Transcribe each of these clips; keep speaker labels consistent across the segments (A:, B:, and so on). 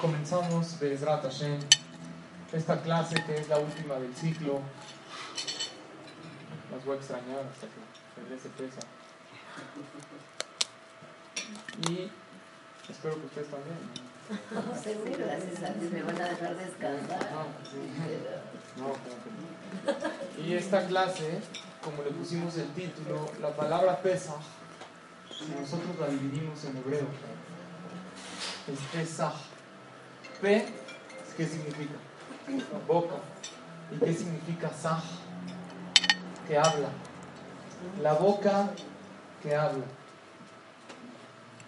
A: Comenzamos Bezrat Hashem, esta clase que es la última del ciclo. Las voy a extrañar hasta que regrese pesa. Y espero que ustedes también.
B: No, seguro, gracias a Dios me van a dejar descansar.
A: No, sí. No, que no. Y esta clase, como le pusimos el título, la palabra pesa, si nosotros la dividimos en hebreo, es pesaj. P, ¿qué significa? Boca. ¿Y qué significa saj? Que habla. La boca que habla.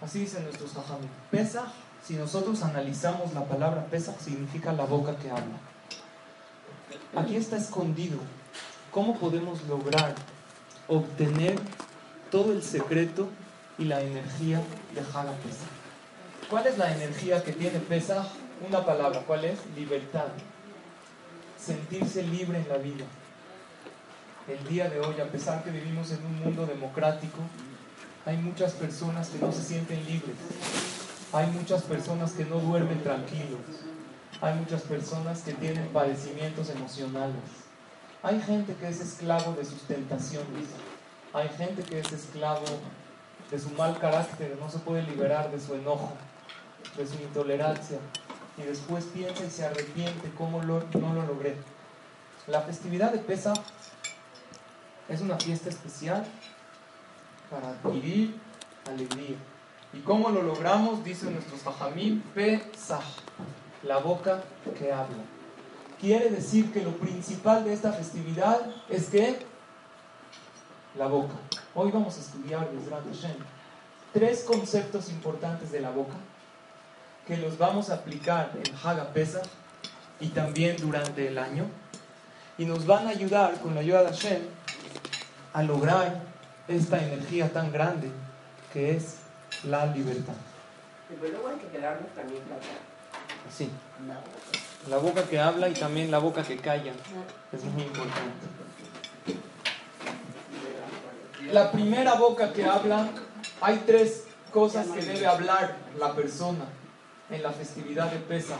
A: Así dicen nuestros jajamim. Pesaj, si nosotros analizamos la palabra pesaj, significa la boca que habla. Aquí está escondido. ¿Cómo podemos lograr obtener todo el secreto y la energía de Haga Pesaj? ¿Cuál es la energía que tiene Pesaj? Una palabra, ¿cuál es? Libertad. Sentirse libre en la vida. El día de hoy, a pesar que vivimos en un mundo democrático, hay muchas personas que no se sienten libres. Hay muchas personas que no duermen tranquilos. Hay muchas personas que tienen padecimientos emocionales. Hay gente que es esclavo de sus tentaciones. Hay gente que es esclavo de su mal carácter, no se puede liberar de su enojo, de su intolerancia. Y después piensa y se arrepiente cómo no lo logré. La festividad de Pesa es una fiesta especial para adquirir alegría. ¿Y cómo lo logramos? Dice nuestros Jajamim, Pesaj, la boca que habla. Quiere decir que lo principal de esta festividad es que la boca. Hoy vamos a estudiar Hashem, tres conceptos importantes de la boca que los vamos a aplicar en Haga Pesach y también durante el año y nos van a ayudar con la ayuda de Hashem a lograr esta energía tan grande que es la libertad.
C: Pero luego hay que quedarnos también
B: No.
A: la boca. Que habla y también la boca que calla. Es muy importante. La primera boca que habla, hay tres cosas que debe hablar la persona en la festividad de Pesach.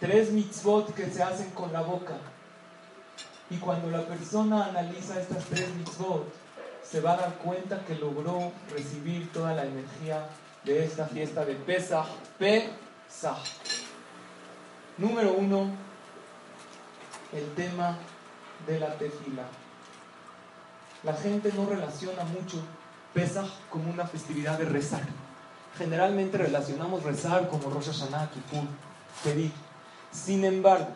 A: Tres mitzvot que se hacen con la boca. Y cuando la persona analiza estas tres mitzvot, se va a dar cuenta que logró recibir toda la energía de esta fiesta de Pesach. Pesach. Número uno, el tema de la tefila. La gente no relaciona mucho Pesach como una festividad de rezar. Generalmente relacionamos rezar como Rosh Hashanah, Kippur, pedir. Sin embargo,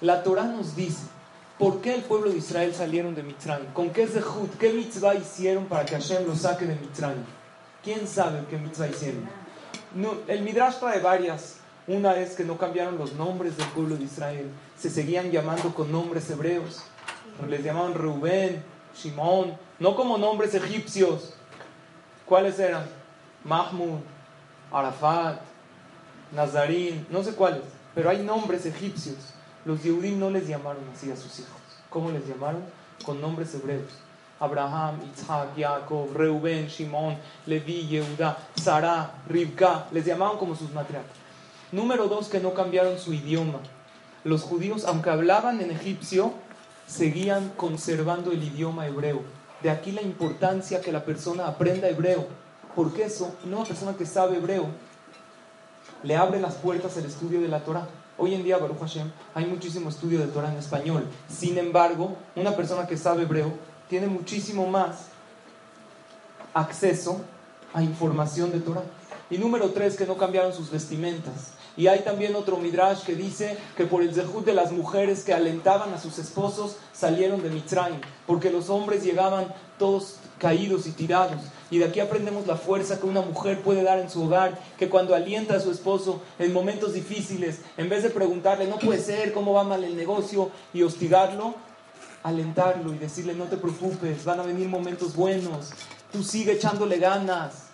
A: la Torah nos dice por qué el pueblo de Israel salieron de Mitzrayim, con qué zehut, qué mitzvah hicieron para que Hashem los saque de Mitzrayim. ¿Quién sabe qué mitzvah hicieron? No, el Midrash trae varias. Una es que no cambiaron los nombres del pueblo de Israel, se seguían llamando con nombres hebreos. Les llamaban Rubén, Shimón, no como nombres egipcios. ¿Cuáles eran? Mahmud, Arafat, Nazarín, no sé cuáles, pero hay nombres egipcios. Los Yehudim no les llamaron así a sus hijos. ¿Cómo les llamaron? Con nombres hebreos. Abraham, Isaac, Jacob, Reuben, Shimón, Levi, Yehuda, Sarah, Rivka. Les llamaban como sus matriarcas. Número dos, que no cambiaron su idioma. Los judíos, aunque hablaban en egipcio, seguían conservando el idioma hebreo. De aquí la importancia que la persona aprenda hebreo. Porque eso, una persona que sabe hebreo, le abre las puertas al estudio de la Torah. Hoy en día, Baruch Hashem, hay muchísimo estudio de Torah en español. Sin embargo, una persona que sabe hebreo tiene muchísimo más acceso a información de Torah. Y número tres, que no cambiaron sus vestimentas. Y hay también otro midrash que dice que por el zehut de las mujeres que alentaban a sus esposos salieron de Mitzrayim, porque los hombres llegaban todos caídos y tirados. Y de aquí aprendemos la fuerza que una mujer puede dar en su hogar, que cuando alienta a su esposo en momentos difíciles, en vez de preguntarle, no puede ser, cómo va mal el negocio, y hostigarlo, alentarlo y decirle, no te preocupes, van a venir momentos buenos, tú sigue echándole ganas.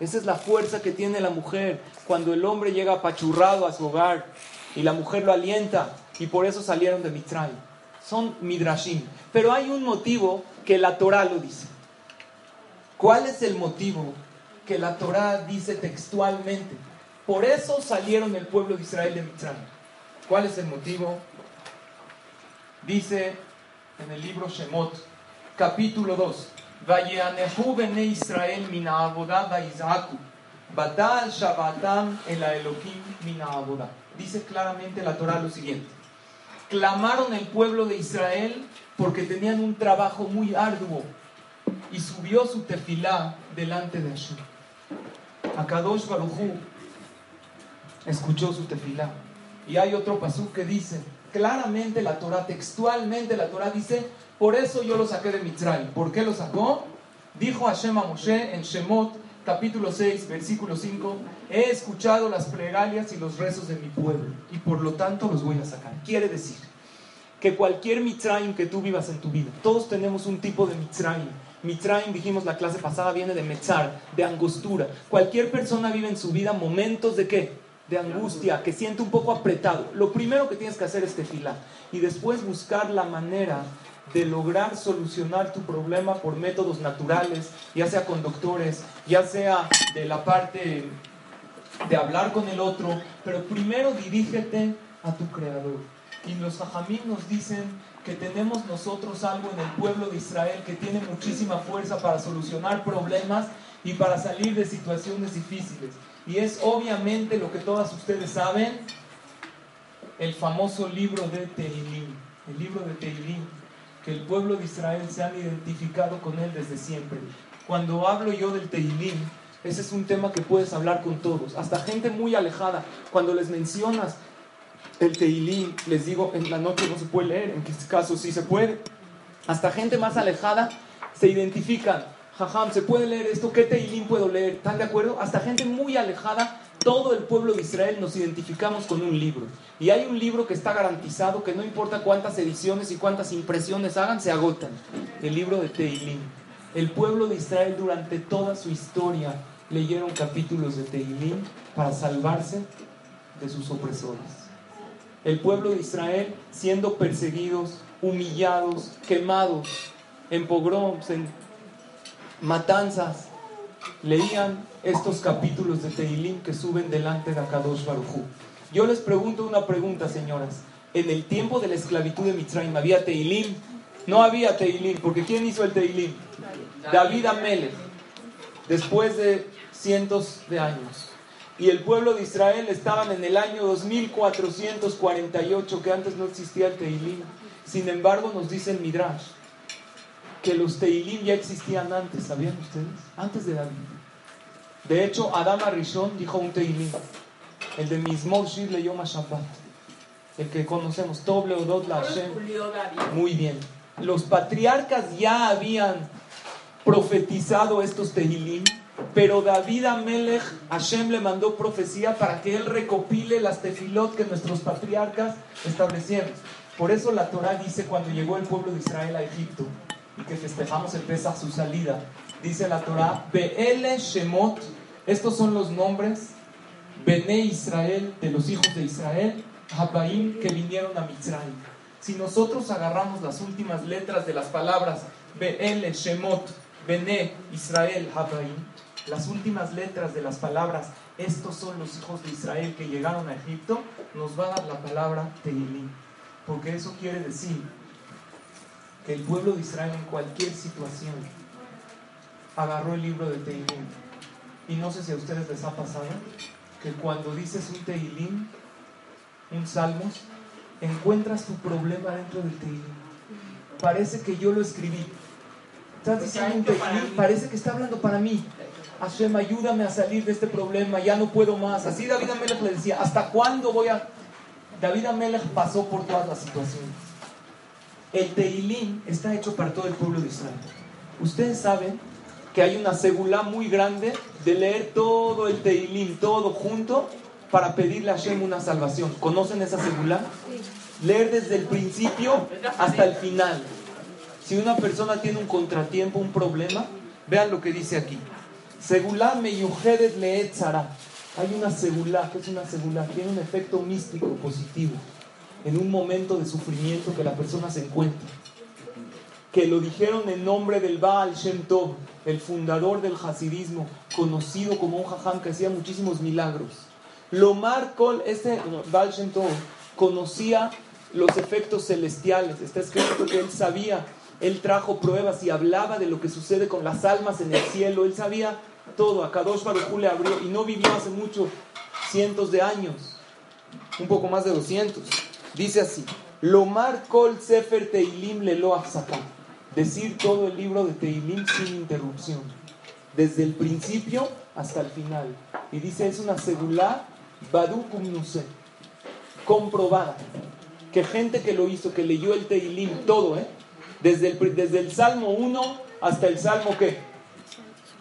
A: Esa es la fuerza que tiene la mujer cuando el hombre llega apachurrado a su hogar y la mujer lo alienta y por eso salieron de Mitzrayim. Son midrashim. Pero hay un motivo que la Torah lo dice. ¿Cuál es el motivo que la Torah dice textualmente? Por eso salieron el pueblo de Israel de Mitzrayim. ¿Cuál es el motivo? Dice en el libro Shemot, capítulo 2. Vayanehu bene Israel mina. Batal shabatam el mina Dice claramente la Torah lo siguiente. Clamaron el pueblo de Israel porque tenían un trabajo muy arduo y subió su tefilá delante de Hashem. Akadosh Barujú escuchó su tefilá. Y hay otro pasú que dice, claramente la Torah, textualmente la Torah dice, por eso yo lo saqué de Mitzray. ¿Por qué lo sacó? Dijo Hashem a Moshe en Shemot, capítulo 6, versículo 5, he escuchado las plegarias y los rezos de mi pueblo y por lo tanto los voy a sacar. Quiere decir que cualquier Mitzrayim que tú vivas en tu vida, todos tenemos un tipo de Mitzrayim. Mitzrayim, dijimos la clase pasada, viene de Metzar, de angostura. Cualquier persona vive en su vida momentos de qué? De angustia, que siente un poco apretado. Lo primero que tienes que hacer es tefilar y después buscar la manera de lograr solucionar tu problema por métodos naturales, ya sea con doctores, ya sea de la parte de hablar con el otro, pero primero dirígete a tu creador. Y los hajamim nos dicen que tenemos nosotros algo en el pueblo de Israel que tiene muchísima fuerza para solucionar problemas y para salir de situaciones difíciles. Y es obviamente lo que todas ustedes saben, el famoso libro de Tehilim, el libro de Tehilim que el pueblo de Israel se han identificado con él desde siempre. Cuando hablo yo del Tehilim, ese es un tema que puedes hablar con todos, hasta gente muy alejada. Cuando les mencionas el Tehilim, les digo, en la noche no se puede leer, en este caso sí se puede. Hasta gente más alejada se identifican. Jajam, ¿se puede leer esto? ¿Qué Tehilim puedo leer? ¿Están de acuerdo? Hasta gente muy alejada todo el pueblo de Israel nos identificamos con un libro. Y hay un libro que está garantizado que no importa cuántas ediciones y cuántas impresiones hagan, se agotan. El libro de Tehilim. El pueblo de Israel durante toda su historia leyeron capítulos de Tehilim para salvarse de sus opresores. El pueblo de Israel siendo perseguidos, humillados, quemados, en pogroms, en matanzas, leían estos capítulos de Tehilim que suben delante de Akadosh Barujú. Yo les pregunto una pregunta, señoras. En el tiempo de la esclavitud de Mitzrayim, ¿había Tehilim? No había Tehilim, porque ¿quién hizo el Tehilim? David Amelech, después de cientos de años. Y el pueblo de Israel estaban en el año 2448, que antes no existía el Tehilim. Sin embargo, nos dice el Midrash que los Tehilim ya existían antes, ¿sabían ustedes? Antes de David. De hecho, Adam Arishon dijo un Teilim, el de Mismor Shir Leyom Shabbat, el que conocemos, Toble Odot La Hashem. Muy bien. Los patriarcas ya habían profetizado estos Tehilim, pero David Amelech, Hashem le mandó profecía para que él recopile las tefilot que nuestros patriarcas establecieron. Por eso la Torah dice cuando llegó el pueblo de Israel a Egipto y que festejamos el Pesach su salida, dice la Torah, Be'ele Shemot, estos son los nombres, Bene Israel, de los hijos de Israel, Habaim, que vinieron a Mitzrayim. Si nosotros agarramos las últimas letras de las palabras Be'ele Shemot, Bene Israel, Habaim, las últimas letras de las palabras, estos son los hijos de Israel que llegaron a Egipto, nos va a dar la palabra Tehilim. Porque eso quiere decir que el pueblo de Israel en cualquier situación agarró el libro de Tehilim. Y no sé si a ustedes les ha pasado que cuando dices un Tehilim, un Salmos, encuentras tu problema dentro del Tehilim. Parece que yo lo escribí. Estás diciendo un Tehilim, parece que está hablando para mí. Hashem, ayúdame a salir de este problema, ya no puedo más. Así David Amelech le decía, ¿hasta cuándo voy a...? David Amelech pasó por todas las situaciones. El Teilim está hecho para todo el pueblo de Israel. Ustedes saben que hay una segula muy grande de leer todo el Teilim, todo junto, para pedirle a Hashem una salvación. ¿Conocen esa segula? Leer desde el principio hasta el final. Si una persona tiene un contratiempo, un problema, vean lo que dice aquí. Segulá meyujedet leetzara. Hay una segulá, que es una segulá? Tiene un efecto místico positivo en un momento de sufrimiento que la persona se encuentra. Que lo dijeron en nombre del Baal Shem Tov, el fundador del hasidismo, conocido como un jajam que hacía muchísimos milagros. Lomar Kol, este Baal Shem Tov, conocía los efectos celestiales. Está escrito que él sabía, él trajo pruebas y hablaba de lo que sucede con las almas en el cielo. Él sabía todo. A Kadosh Baruj le abrió y no vivió hace mucho, cientos de años, un poco más de 200. Dice así: Lomar Kol Sefer Teilim Lelo Decir todo el libro de Teilim sin interrupción, desde el principio hasta el final. Y dice: es una segulá Badukum Nuse, comprobada. Que gente que lo hizo, que leyó el Teilim, todo, ¿eh? Desde el, desde el Salmo 1 hasta el Salmo ¿qué?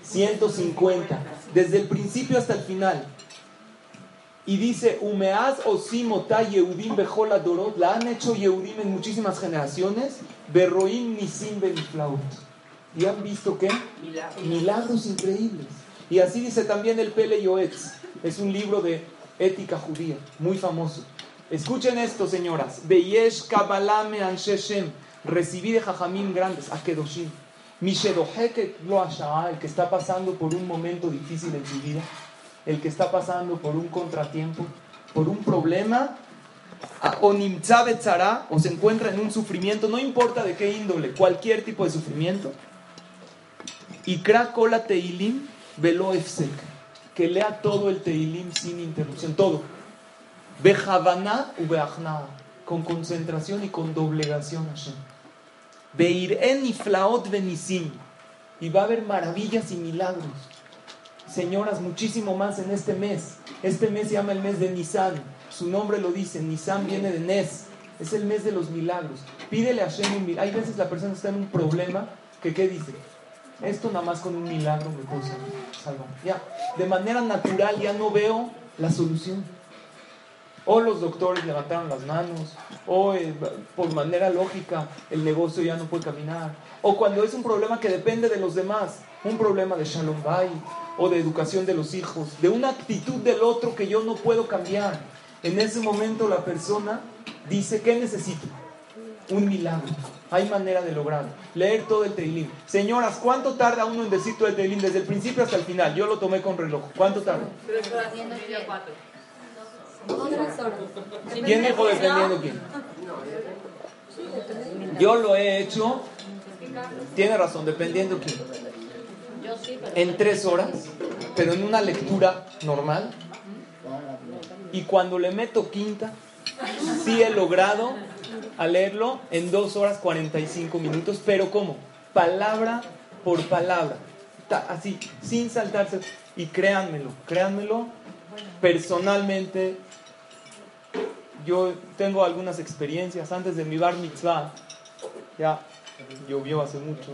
A: 150. Desde el principio hasta el final. Y dice, Umeaz osimota Yehudim bejola dorot, la han hecho Yehudim en muchísimas generaciones, berroim nisim beniflaut. ¿Y han visto qué? Milagros. increíbles. Y así dice también el Pele Yoetz, es un libro de ética judía, muy famoso. Escuchen esto, señoras. Beyesh kabalame ansheshem, recibí de jajamim grandes, akedoshim. Mishedoheke lo el que está pasando por un momento difícil en su vida el que está pasando por un contratiempo, por un problema, o o se encuentra en un sufrimiento, no importa de qué índole, cualquier tipo de sufrimiento, y kola teilim velo efsek, que lea todo el teilim sin interrupción, todo. Bejavaná u con concentración y con doblegación Hashem. Beir'en y flaot benisim, y va a haber maravillas y milagros señoras, muchísimo más en este mes. Este mes se llama el mes de Nisan. Su nombre lo dice, Nisan viene de Nes. Es el mes de los milagros. Pídele a Shem un milagro. Hay veces la persona está en un problema que, ¿qué dice? Esto nada más con un milagro me puedo salvar. Ya, de manera natural ya no veo la solución. O los doctores levantaron las manos, o eh, por manera lógica el negocio ya no puede caminar, o cuando es un problema que depende de los demás, un problema de Shalom Bay, o de educación de los hijos, de una actitud del otro que yo no puedo cambiar. En ese momento la persona dice, ¿qué necesito? Un milagro. Hay manera de lograrlo. Leer todo el Teilim. Señoras, ¿cuánto tarda uno en decir todo el Teilim desde el principio hasta el final? Yo lo tomé con reloj. ¿Cuánto tarda? ¿Quién dijo dependiendo quién? Yo lo he hecho. Tiene razón, dependiendo quién en tres horas, pero en una lectura normal. Y cuando le meto quinta, sí he logrado leerlo en dos horas 45 minutos, pero ¿cómo? Palabra por palabra, así, sin saltarse. Y créanmelo, créanmelo, personalmente, yo tengo algunas experiencias antes de mi bar mitzvah, ya llovió hace mucho,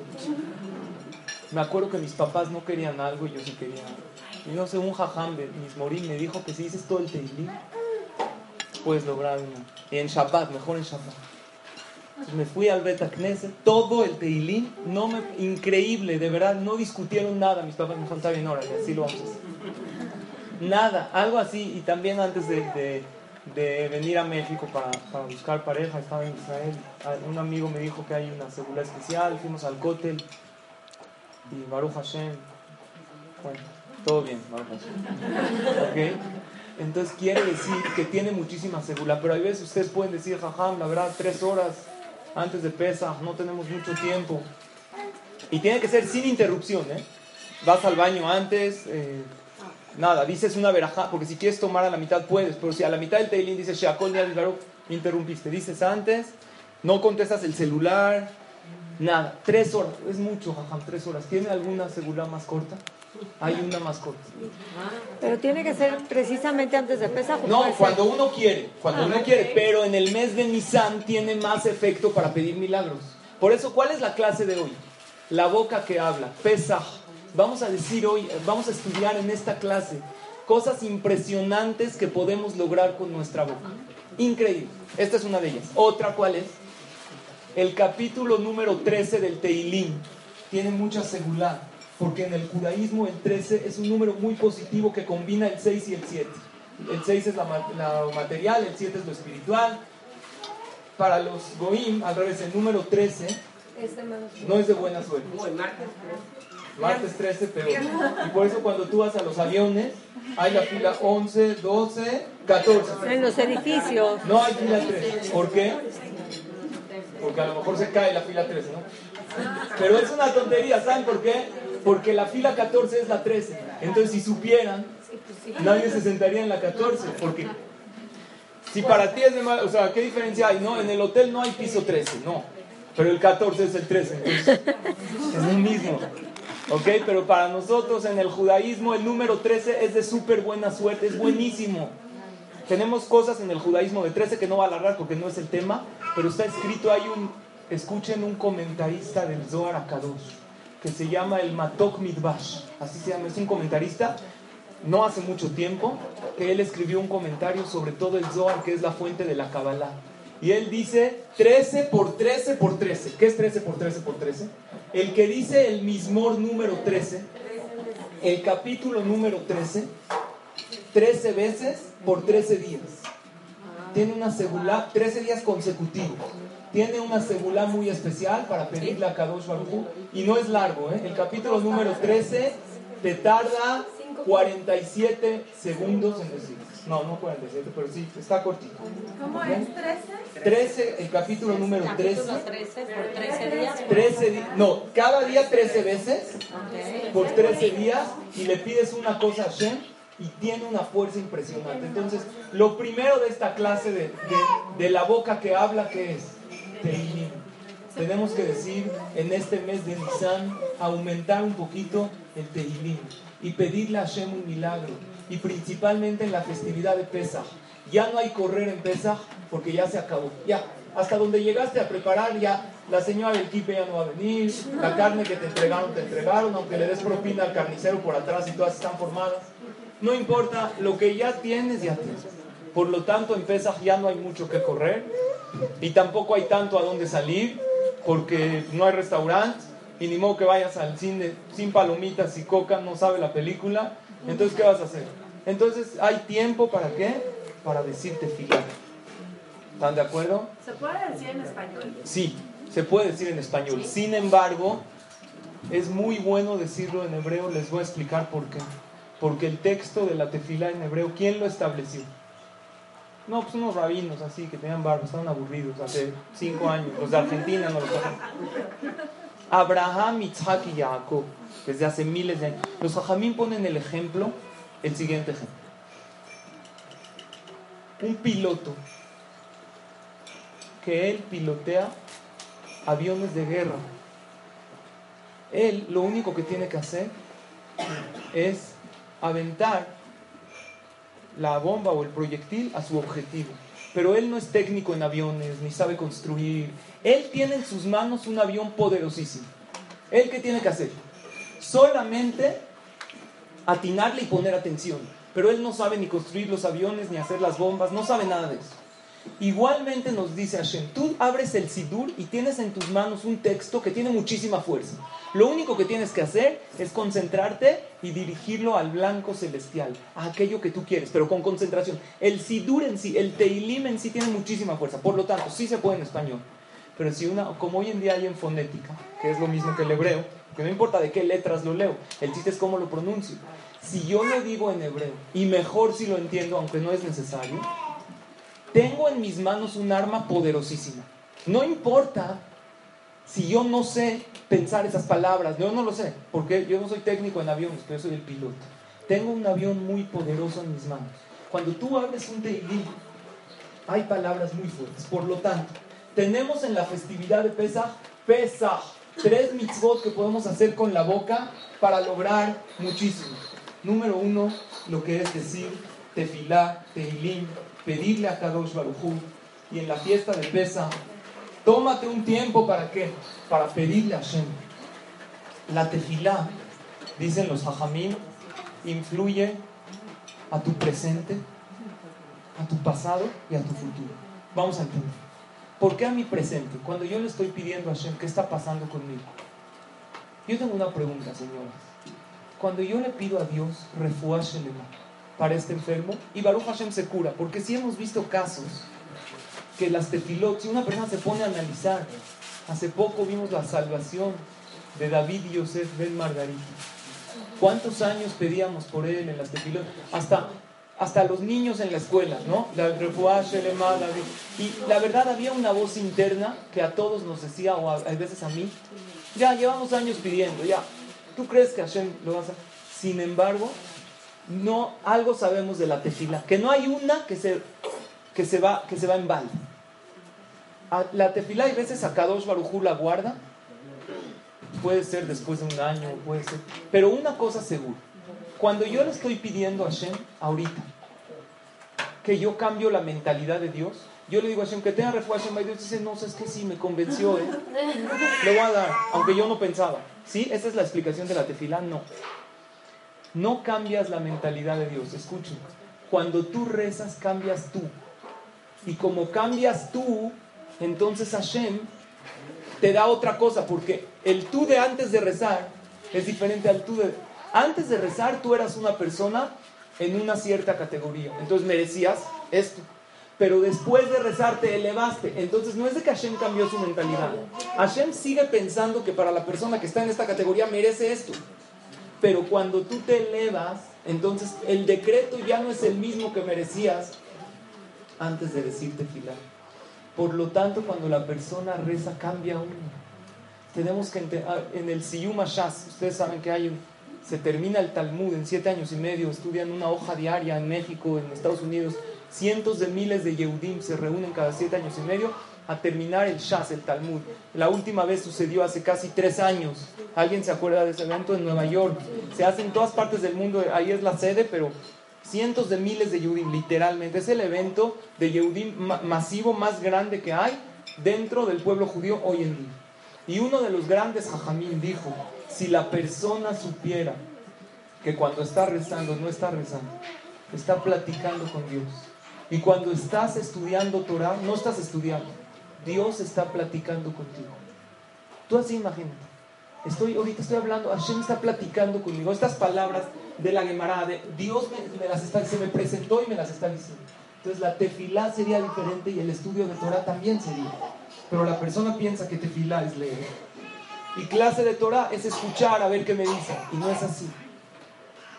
A: me acuerdo que mis papás no querían algo y yo sí quería Y no sé, un jajam de morín me dijo que si dices todo el Teilim, puedes lograr. Y en Shabbat, mejor en Shabbat. Entonces me fui al Beta Knesset, todo el Teilim, no me, increíble, de verdad, no discutieron nada. Mis papás me dijeron, está bien, órale, así lo vamos. Nada, algo así. Y también antes de, de, venir a México para, para, buscar pareja, estaba en Israel. Un amigo me dijo que hay una seguridad especial, fuimos al cótel y Baruch Hashem, bueno, todo bien, Baruch Hashem. ¿Ok? Entonces quiere decir que tiene muchísima seguridad, pero hay veces ustedes pueden decir, jajam, la verdad, tres horas antes de pesa, no tenemos mucho tiempo. Y tiene que ser sin interrupción, ¿eh? Vas al baño antes, eh, nada, dices una verajá, porque si quieres tomar a la mitad puedes, pero si a la mitad del Teilín dices Sheakol Baruch, interrumpiste, dices antes, no contestas el celular, Nada, tres horas, es mucho, jajam, tres horas. ¿Tiene alguna seguridad más corta? hay una más corta.
D: Pero tiene que ser precisamente antes de Pesaj. ¿o
A: No,
D: ser?
A: cuando uno quiere, cuando
D: Ah,
A: uno quiere, pero en el mes de Nisan tiene más efecto para pedir milagros. Por eso, ¿cuál es la clase de hoy? La boca que habla, Pesaj. Vamos a decir hoy, vamos a estudiar en esta clase cosas impresionantes que podemos lograr con nuestra boca. Increíble. Esta es una de ellas. Otra, ¿cuál es? El capítulo número 13 del Teilim tiene mucha seguridad, porque en el judaísmo el 13 es un número muy positivo que combina el 6 y el 7. El 6 es la, la- lo material, el 7 es lo espiritual. Para los goim, al revés, el número 13 no es de buena suerte.
C: Martes,
A: Martes 13 peor. Y por eso cuando tú vas a los aviones, hay la fila 11, 12, 14.
D: En los edificios.
A: No hay fila 13. ¿Por qué? Porque a lo mejor se cae la fila 13, ¿no? Pero es una tontería, ¿saben por qué? Porque la fila 14 es la 13. Entonces, si supieran, nadie se sentaría en la 14. Porque si para ti es de mal, o sea, ¿qué diferencia hay? No, en el hotel no hay piso 13, no. Pero el 14 es el 13, entonces es lo mismo. ¿Ok? Pero para nosotros en el judaísmo el número 13 es de súper buena suerte, es buenísimo. Tenemos cosas en el judaísmo de 13 que no va a alargar porque no es el tema, pero está escrito, hay un, escuchen un comentarista del Zohar Akadosh, que se llama el Matok Midbash, así se llama, es un comentarista, no hace mucho tiempo, que él escribió un comentario sobre todo el Zohar, que es la fuente de la Kabbalah. Y él dice 13 por 13 por 13. ¿Qué es 13 por 13 por 13? El que dice el mismor número 13, el capítulo número 13, 13 veces por 13 días. Tiene una segulá, 13 días consecutivos. Tiene una segulá muy especial para pedirle a Kadosh Baruj y no es largo, ¿eh? El capítulo número 13 te tarda 47 segundos en decir. No, no 47, pero sí, está cortito.
E: ¿Cómo es? ¿13?
A: 13, el capítulo número 13.
F: 13 por 13 días.
A: 13 di- no, cada día 13 veces por 13 días y le pides una cosa a Hashem y tiene una fuerza impresionante. Entonces, lo primero de esta clase de, de- de la boca que habla, que es? Teilim. Tenemos que decir en este mes de Nisan, aumentar un poquito el Teilim y pedirle a Hashem un milagro. Y principalmente en la festividad de Pesach. Ya no hay correr en Pesach porque ya se acabó. Ya, hasta donde llegaste a preparar, ya la señora del kipe ya no va a venir, la carne que te entregaron, te entregaron, aunque le des propina al carnicero por atrás y todas están formadas. No importa, lo que ya tienes, ya tienes. Por lo tanto, en Pesach ya no hay mucho que correr y tampoco hay tanto a dónde salir porque no hay restaurante y ni modo que vayas al cine sin palomitas y coca, no sabe la película. Entonces, ¿qué vas a hacer? Entonces, ¿hay tiempo para qué? Para decirte filar. ¿Están de acuerdo?
E: ¿Se puede decir en español?
A: Sí, se puede decir en español. Sin embargo, es muy bueno decirlo en hebreo. Les voy a explicar por qué. Porque el texto de la tefila en hebreo, ¿quién lo estableció? No, pues unos rabinos así que tenían barba, estaban aburridos hace cinco años. Los de Argentina no lo saben. Abraham, Isaac y Jacob, desde hace miles de años. Los jajamín ponen el ejemplo, el siguiente ejemplo. Un piloto que él pilotea aviones de guerra. Él lo único que tiene que hacer es aventar la bomba o el proyectil a su objetivo. Pero él no es técnico en aviones, ni sabe construir. Él tiene en sus manos un avión poderosísimo. ¿Él qué tiene que hacer? Solamente atinarle y poner atención. Pero él no sabe ni construir los aviones, ni hacer las bombas, no sabe nada de eso. Igualmente nos dice Hashem, tú abres el Sidur y tienes en tus manos un texto que tiene muchísima fuerza. Lo único que tienes que hacer es concentrarte y dirigirlo al blanco celestial, a aquello que tú quieres, pero con concentración. El Sidur en sí, el Teilim en sí tiene muchísima fuerza, por lo tanto, sí se puede en español. Pero si una, como hoy en día hay en fonética, que es lo mismo que el hebreo, que no importa de qué letras lo leo, el chiste es cómo lo pronuncio. Si yo lo digo en hebreo, y mejor si lo entiendo, aunque no es necesario, tengo en mis manos un arma poderosísima. No importa si yo no sé pensar esas palabras, yo no lo sé, porque yo no soy técnico en aviones, pero yo soy el piloto. Tengo un avión muy poderoso en mis manos. Cuando tú abres un Teilim, hay palabras muy fuertes. Por lo tanto, tenemos en la festividad de Pesach, Pesach, tres mitzvot que podemos hacer con la boca para lograr muchísimo. Número uno, lo que es decir tefilá, tehilim, pedirle a Kadosh Barujú. Y en la fiesta de Pesa, tómate un tiempo para qué? Para pedirle a Hashem. La tefilá, dicen los hajamim, influye a tu presente, a tu pasado y a tu futuro. Vamos a entender. ¿Por qué a mi presente? Cuando yo le estoy pidiendo a Hashem, ¿qué está pasando conmigo? Yo tengo una pregunta, señoras. Cuando yo le pido a Dios, Shelema, para este enfermo, y Baruch Hashem se cura, porque si hemos visto casos que las tefilot, si una persona se pone a analizar, hace poco vimos la salvación de David y Yosef Ben Margarita. ¿Cuántos años pedíamos por él en las tefilot? Hasta, hasta los niños en la escuela, ¿no? Y la verdad había una voz interna que a todos nos decía, o a, a veces a mí, ya llevamos años pidiendo, ya. ¿Tú crees que Hashem lo va a? Sin embargo, no, algo sabemos de la tefila, que no hay una que se, que se, va, que se va en balde. A- La tefila hay veces a Kadosh Barujú la guarda, puede ser después de un año, puede ser, pero una cosa segura, cuando yo le estoy pidiendo a Hashem ahorita, que yo cambio la mentalidad de Dios, yo le digo a Hashem que tenga refugio Hashem, y Dios dice, no, es que sí, me convenció, ¿eh? Le voy a dar, aunque yo no pensaba. ¿Sí? Esa es la explicación de la tefilá, no. No cambias la mentalidad de Dios. Escuchen, cuando tú rezas, cambias tú. Y como cambias tú, entonces Hashem te da otra cosa, porque el tú de antes de rezar es diferente al tú de... Antes de rezar, tú eras una persona en una cierta categoría. Entonces merecías esto. Pero después de rezar te elevaste. Entonces no es de que Hashem cambió su mentalidad. Hashem sigue pensando que para la persona que está en esta categoría merece esto. Pero cuando tú te elevas, entonces el decreto ya no es el mismo que merecías antes de decirte filar. Por lo tanto, cuando la persona reza, cambia uno. Tenemos que ah, en el Siyum Shas, ustedes saben que hay un- se termina el Talmud en siete años y medio, estudian una hoja diaria en México, en Estados Unidos, cientos de miles de Yehudim se reúnen cada siete años y medio a terminar el Shas, el Talmud. La última vez sucedió hace casi tres años. ¿Alguien se acuerda de ese evento en Nueva York? Se hace en todas partes del mundo, ahí es la sede, pero cientos de miles de Yehudim, literalmente. Es el evento de Yehudim ma- masivo más grande que hay dentro del pueblo judío hoy en día. Y uno de los grandes Jajamín dijo, si la persona supiera que cuando está rezando, no está rezando, está platicando con Dios. Y cuando estás estudiando Torah, no estás estudiando, Dios está platicando contigo. Tú así imagínate. Estoy, ahorita estoy hablando, Hashem está platicando conmigo. Estas palabras de la Gemara, de Dios me, las está, se me presentó y me las está diciendo. Entonces la tefilá sería diferente y el estudio de Torah también sería. Pero la persona piensa que tefilá es leer. Y clase de Torah es escuchar a ver qué me dice. Y no es así.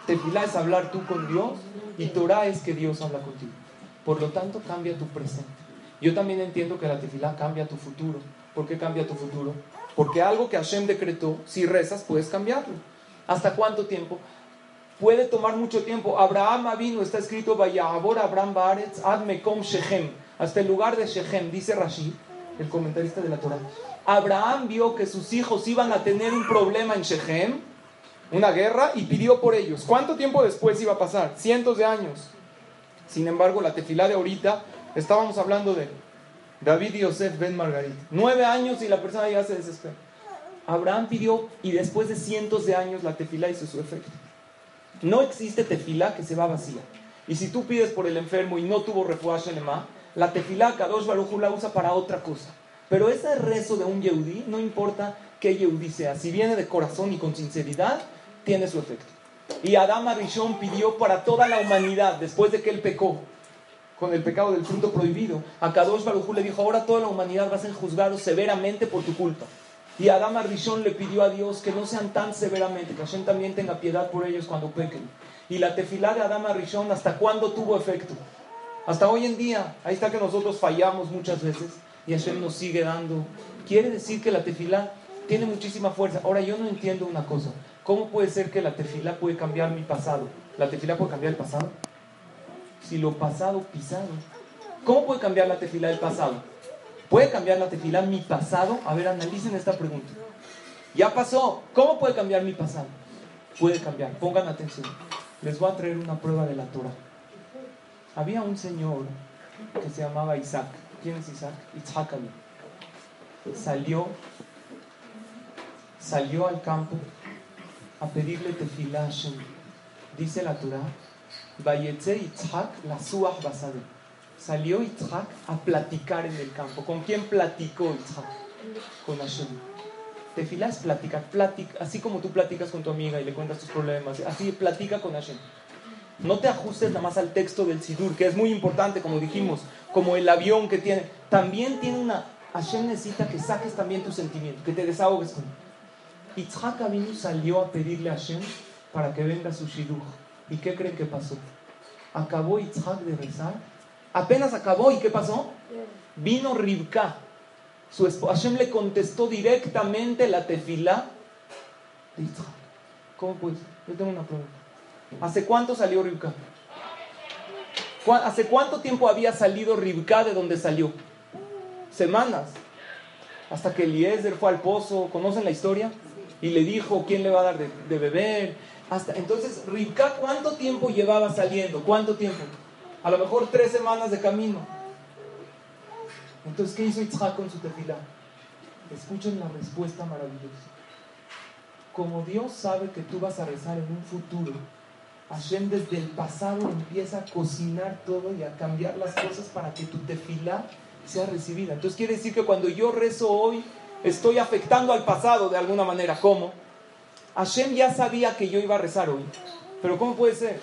A: Tefilá es hablar tú con Dios y Torah es que Dios habla contigo. Por lo tanto, cambia tu presente. Yo también entiendo que la tefilá cambia tu futuro. ¿Por qué cambia tu futuro? Porque algo que Hashem decretó, si rezas, puedes cambiarlo. ¿Hasta cuánto tiempo? Puede tomar mucho tiempo. Abraham vino, está escrito, Vayabor Abraham Baaretz ad Mekom Shechem. Hasta el lugar de Shechem, dice Rashi, el comentarista de la Torah. Abraham vio que sus hijos iban a tener un problema en Shechem, una guerra, y pidió por ellos. ¿Cuánto tiempo después iba a pasar? Cientos de años. Sin embargo, la tefilá de ahorita, estábamos hablando de David y Yosef Ben Margarita. Nueve años y la persona ya se desespera. Abraham pidió y después de cientos de años la tefilá hizo su efecto. No existe tefilá que se va vacía. Y si tú pides por el enfermo y no tuvo refuah Shelema, la tefilá Kadosh Baruj la usa para otra cosa. Pero ese rezo de un Yehudí, no importa qué Yehudí sea, si viene de corazón y con sinceridad, tiene su efecto. Y Adam Arishon pidió para toda la humanidad, después de que él pecó, con el pecado del fruto prohibido, a Kadosh Baruj Hu le dijo, ahora toda la humanidad va a ser juzgado severamente por tu culpa. Y Adam Arishon le pidió a Dios que no sean tan severamente, que Hashem también tenga piedad por ellos cuando pequen. Y la tefilá de Adam Arishon, ¿hasta cuándo tuvo efecto? Hasta hoy en día. Ahí está que nosotros fallamos muchas veces y Hashem nos sigue dando. Quiere decir que la tefilá tiene muchísima fuerza. Ahora yo no entiendo una cosa. ¿Cómo puede ser que la tefilá puede cambiar mi pasado? ¿La tefilá puede cambiar el pasado? Si lo pasado pisado. ¿Cómo puede cambiar la tefilá el pasado? ¿Puede cambiar la tefilá mi pasado? A ver, analicen esta pregunta. Ya pasó. ¿Cómo puede cambiar mi pasado? Puede cambiar. Pongan atención. Les voy a traer una prueba de la Torah. Había un señor que se llamaba Isaac. ¿Quién es Isaac? Isaac Salió, salió al campo a pedirle tefilá. Dice la Torah, Salió Yitzhak a platicar en el campo. ¿Con quién platicó Yitzhak? Con Hashem. Tefilá es platicar, platica, así como tú platicas con tu amiga y le cuentas tus problemas, así platica con Hashem. No te ajustes nada más al texto del Sidur, que es muy importante, como dijimos, como el avión que tiene. También tiene una. Hashem necesita que saques también tus sentimientos, que te desahogues con Yitzhak Avinu salió a pedirle a Hashem para que venga su Shidur. ¿Y qué creen que pasó? Acabó Yitzhak de rezar. Apenas acabó, ¿y qué pasó? Vino Rivka. Su esposa. Hashem le contestó directamente la tefilá de Yitzhak. ¿Cómo pues? Yo tengo una pregunta. ¿Hace cuánto salió Rivka? ¿Hace cuánto tiempo había salido Rivka de donde salió? Semanas. Hasta que Eliezer fue al pozo. ¿Conocen la historia? Y le dijo quién le va a dar de, de beber. Hasta, entonces, Rivka, ¿cuánto tiempo llevaba saliendo? ¿Cuánto tiempo? A lo mejor tres semanas de camino. Entonces, ¿qué hizo Itzhak con su tefila? Escuchen la respuesta maravillosa. Como Dios sabe que tú vas a rezar en un futuro, Hashem desde el pasado empieza a cocinar todo y a cambiar las cosas para que tu tefila sea recibida. Entonces quiere decir que cuando yo rezo hoy, estoy afectando al pasado de alguna manera. ¿Cómo? Hashem ya sabía que yo iba a rezar hoy. Pero ¿cómo puede ser?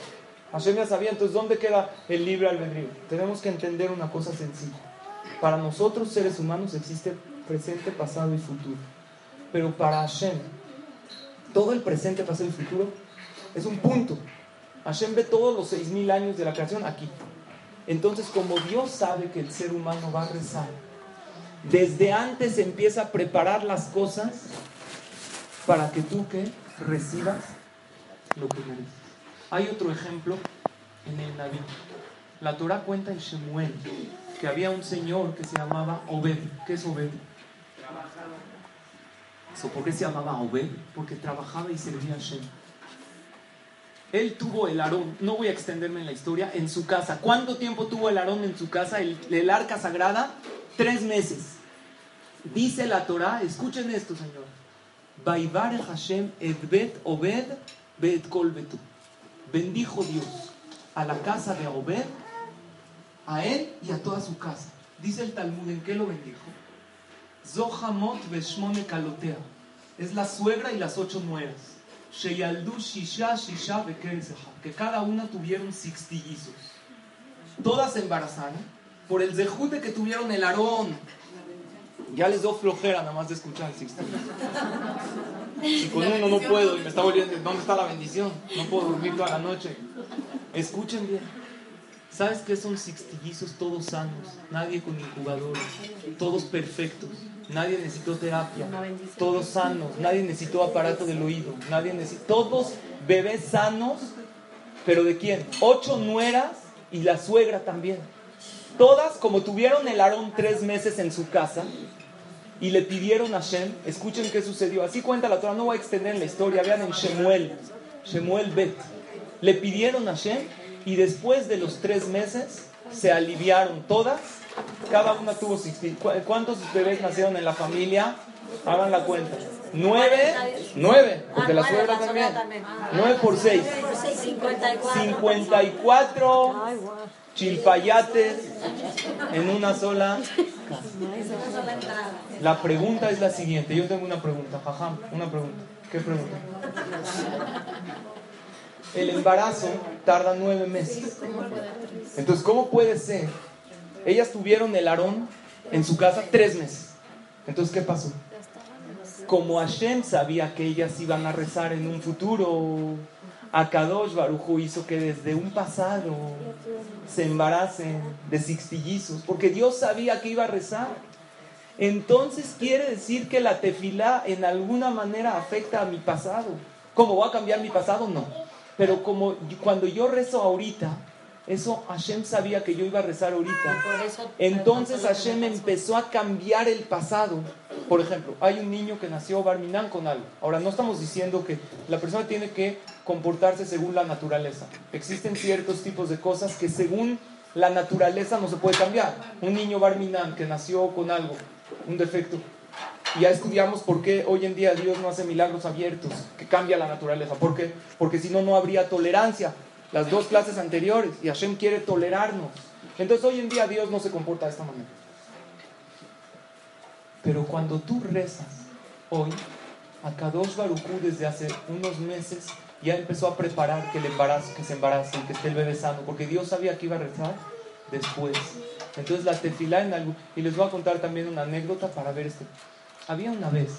A: Hashem ya sabía, entonces ¿dónde queda el libre albedrío? Tenemos que entender una cosa sencilla. Para nosotros seres humanos existe presente, pasado y futuro. Pero para Hashem, todo el presente, pasado y futuro es un punto. Hashem ve todos los seis mil años de la creación aquí. Entonces, como Dios sabe que el ser humano va a rezar, desde antes empieza a preparar las cosas para que tú que recibas lo que mereces. Hay otro ejemplo en el Naví. La Torah cuenta en Shemuel que había un señor que se llamaba Obed. ¿Qué es Obed? ¿Por qué se llamaba Obed? Porque trabajaba y servía a Shem. Él tuvo el arón, no voy a extenderme en la historia, en su casa. ¿Cuánto tiempo tuvo el arón en su casa, el, el arca sagrada? Tres meses. Dice la Torah, escuchen esto, señor. Baivare Hashem edbet Obed bet kol betu. Bendijo Dios a la casa de Obed, a él y a toda su casa. Dice el Talmud, ¿en qué lo bendijo? Zohamot beshmone kalotea. Es la suegra y las ocho nueras. Sheyaldu shisha shisha Que cada una tuvieron sextillizos. Todas embarazaron por el zehute que tuvieron el arón. Ya les doy flojera nada más de escuchar el sextillizo. Si con uno no puedo y me está volviendo, ¿dónde está la bendición? No puedo dormir toda la noche. Escuchen bien. ¿Sabes qué son sextillizos todos sanos? Nadie con incubadores, todos perfectos. Nadie necesitó terapia, todos sanos, nadie necesitó aparato del oído, nadie necesitó, todos bebés sanos, pero ¿de quién? Ocho nueras y la suegra también. Todas, como tuvieron el Aarón tres meses en su casa y le pidieron a Shem, escuchen qué sucedió. Así cuenta la Torah, no voy a extender la historia, vean en Shemuel, Shemuel Bet. Le pidieron a Shem y después de los tres meses se aliviaron todas. Cada una tuvo 16. ¿Cuántos bebés nacieron en la familia? Hagan la cuenta. Nueve, nueve, porque la suegra también. Nueve por seis. 54 chilpayates en una sola La pregunta es la siguiente. Yo tengo una pregunta, una pregunta. ¿Qué pregunta? el embarazo tarda nueve meses. Entonces, ¿cómo puede ser? Ellas tuvieron el arón en su casa tres meses. Entonces, ¿qué pasó? Como Hashem sabía que ellas iban a rezar en un futuro, Akadosh Barujo hizo que desde un pasado se embaracen de sixtillizos, porque Dios sabía que iba a rezar. Entonces quiere decir que la tefilá en alguna manera afecta a mi pasado. ¿Cómo va a cambiar mi pasado? No. Pero como cuando yo rezo ahorita, Eso Hashem sabía que yo iba a rezar ahorita.
F: Eso-
A: Entonces Hashem empezó a cambiar el pasado. Por ejemplo, hay un niño que nació Barminan con algo. Ahora, no estamos diciendo que la persona tiene que comportarse según la naturaleza. Existen ciertos tipos de cosas que según la naturaleza no se puede cambiar. Un niño Barminan que nació con algo, un defecto. Ya estudiamos por qué hoy en día Dios no hace milagros abiertos, que cambia la naturaleza. ¿Por qué? Porque si no, no habría tolerancia. Las dos clases anteriores. Y Hashem quiere tolerarnos. Entonces hoy en día Dios no se comporta de esta manera. Pero cuando tú rezas hoy, a Kadosh Baruchú desde hace unos meses ya empezó a preparar que el embarazo, que se embarace que esté el bebé sano, porque Dios sabía que iba a rezar después. Entonces la tefilá en algo, y les voy a contar también una anécdota para ver este. Había una vez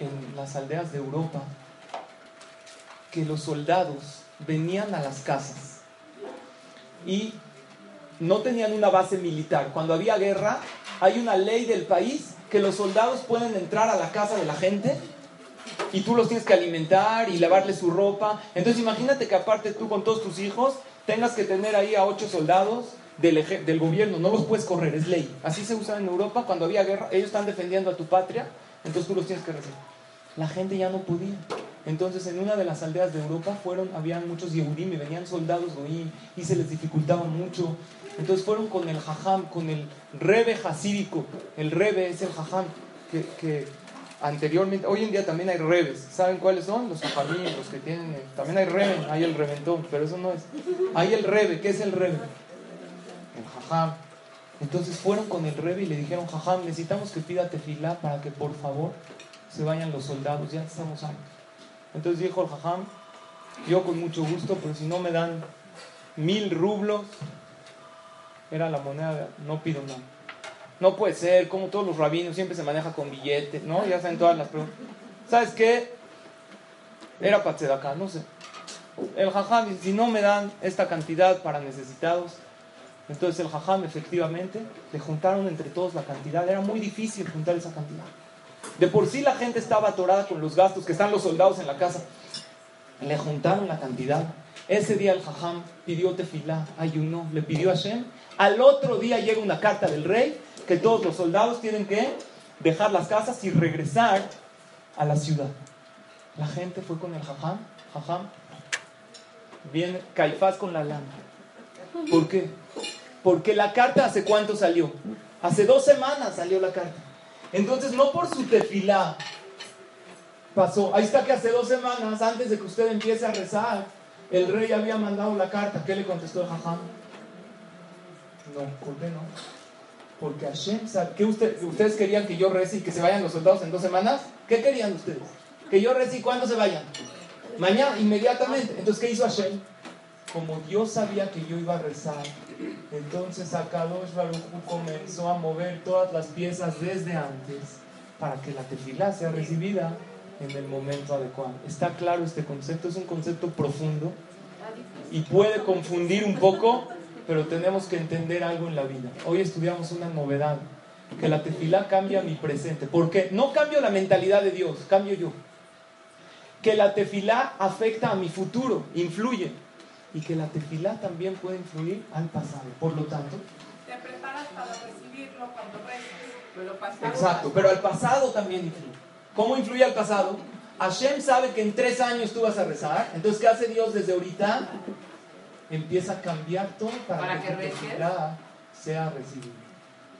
A: en las aldeas de Europa que los soldados venían a las casas y no tenían una base militar. Cuando había guerra, hay una ley del país que los soldados pueden entrar a la casa de la gente y tú los tienes que alimentar y lavarle su ropa. Entonces imagínate que aparte tú con todos tus hijos tengas que tener ahí a ocho soldados del, del gobierno, no los puedes correr, es ley. Así se usa en Europa cuando había guerra, ellos están defendiendo a tu patria, entonces tú los tienes que recibir. La gente ya no podía. Entonces en una de las aldeas de Europa fueron, habían muchos Yehudim y venían soldados goim y se les dificultaba mucho. Entonces fueron con el jajam, con el rebe hasídico. El rebe es el jajam que anteriormente, hoy en día también hay rebes. ¿Saben cuáles son? Los jajamín, los que tienen, eh, también hay rebe, hay el reventón, pero eso no es. Hay el rebe, ¿qué es el rebe? El jajam. Entonces fueron con el rebe y le dijeron, jajam, necesitamos que pida tefilá para que por favor se vayan los soldados, ya estamos hartos. Entonces dijo el jajam, yo con mucho gusto, pero si no me dan mil rublos, era la moneda, no pido nada. No puede ser, como todos los rabinos siempre se maneja con billetes, ¿no? Ya saben todas las preguntas. ¿Sabes qué? Era para acá, no sé. El jajam si no me dan esta cantidad para necesitados, entonces el jajam efectivamente le juntaron entre todos la cantidad. Era muy difícil juntar esa cantidad. De por sí la gente estaba atorada con los gastos, que están los soldados en la casa. Le juntaron la cantidad. Ese día el jajam pidió tefilá, ayunó, le pidió a Hashem. Al otro día llega una carta del rey que todos los soldados tienen que dejar las casas y regresar a la ciudad. La gente fue con el jajam. Jajam, viene Caifás con la lana. ¿Por qué? Porque la carta hace cuánto salió? Hace dos semanas salió la carta. Entonces no por su tefilá pasó. Ahí está que hace dos semanas, antes de que usted empiece a rezar, el rey había mandado la carta. ¿Qué le contestó el jajam? No, ¿por qué no? Porque Hashem sabe. ¿Qué usted- ustedes querían que yo rece y que se vayan los soldados en dos semanas? ¿Qué querían ustedes? Que yo rece y cuándo se vayan? Mañana, inmediatamente. Entonces, ¿qué hizo Hashem? Como Dios sabía que yo iba a rezar, entonces Akadosh Baruj comenzó a mover todas las piezas desde antes para que la tefilá sea recibida en el momento adecuado. ¿Está claro este concepto? Es un concepto profundo y puede confundir un poco, pero tenemos que entender algo en la vida. Hoy estudiamos una novedad, que la tefilá cambia mi presente. ¿Por qué? No cambio la mentalidad de Dios, cambio yo. Que la tefilá afecta a mi futuro, influye. Y que la tefilá también puede influir al pasado. Por lo tanto,
E: Te preparas para recibirlo cuando rezas.
C: Pero pasado,
A: Exacto, pero al pasado también influye. ¿Cómo influye al pasado? Hashem sabe que en tres años tú vas a rezar. Entonces, ¿qué hace Dios desde ahorita? Empieza a cambiar todo para,
C: Para
A: que,
C: que
A: tu tefilá sea recibida.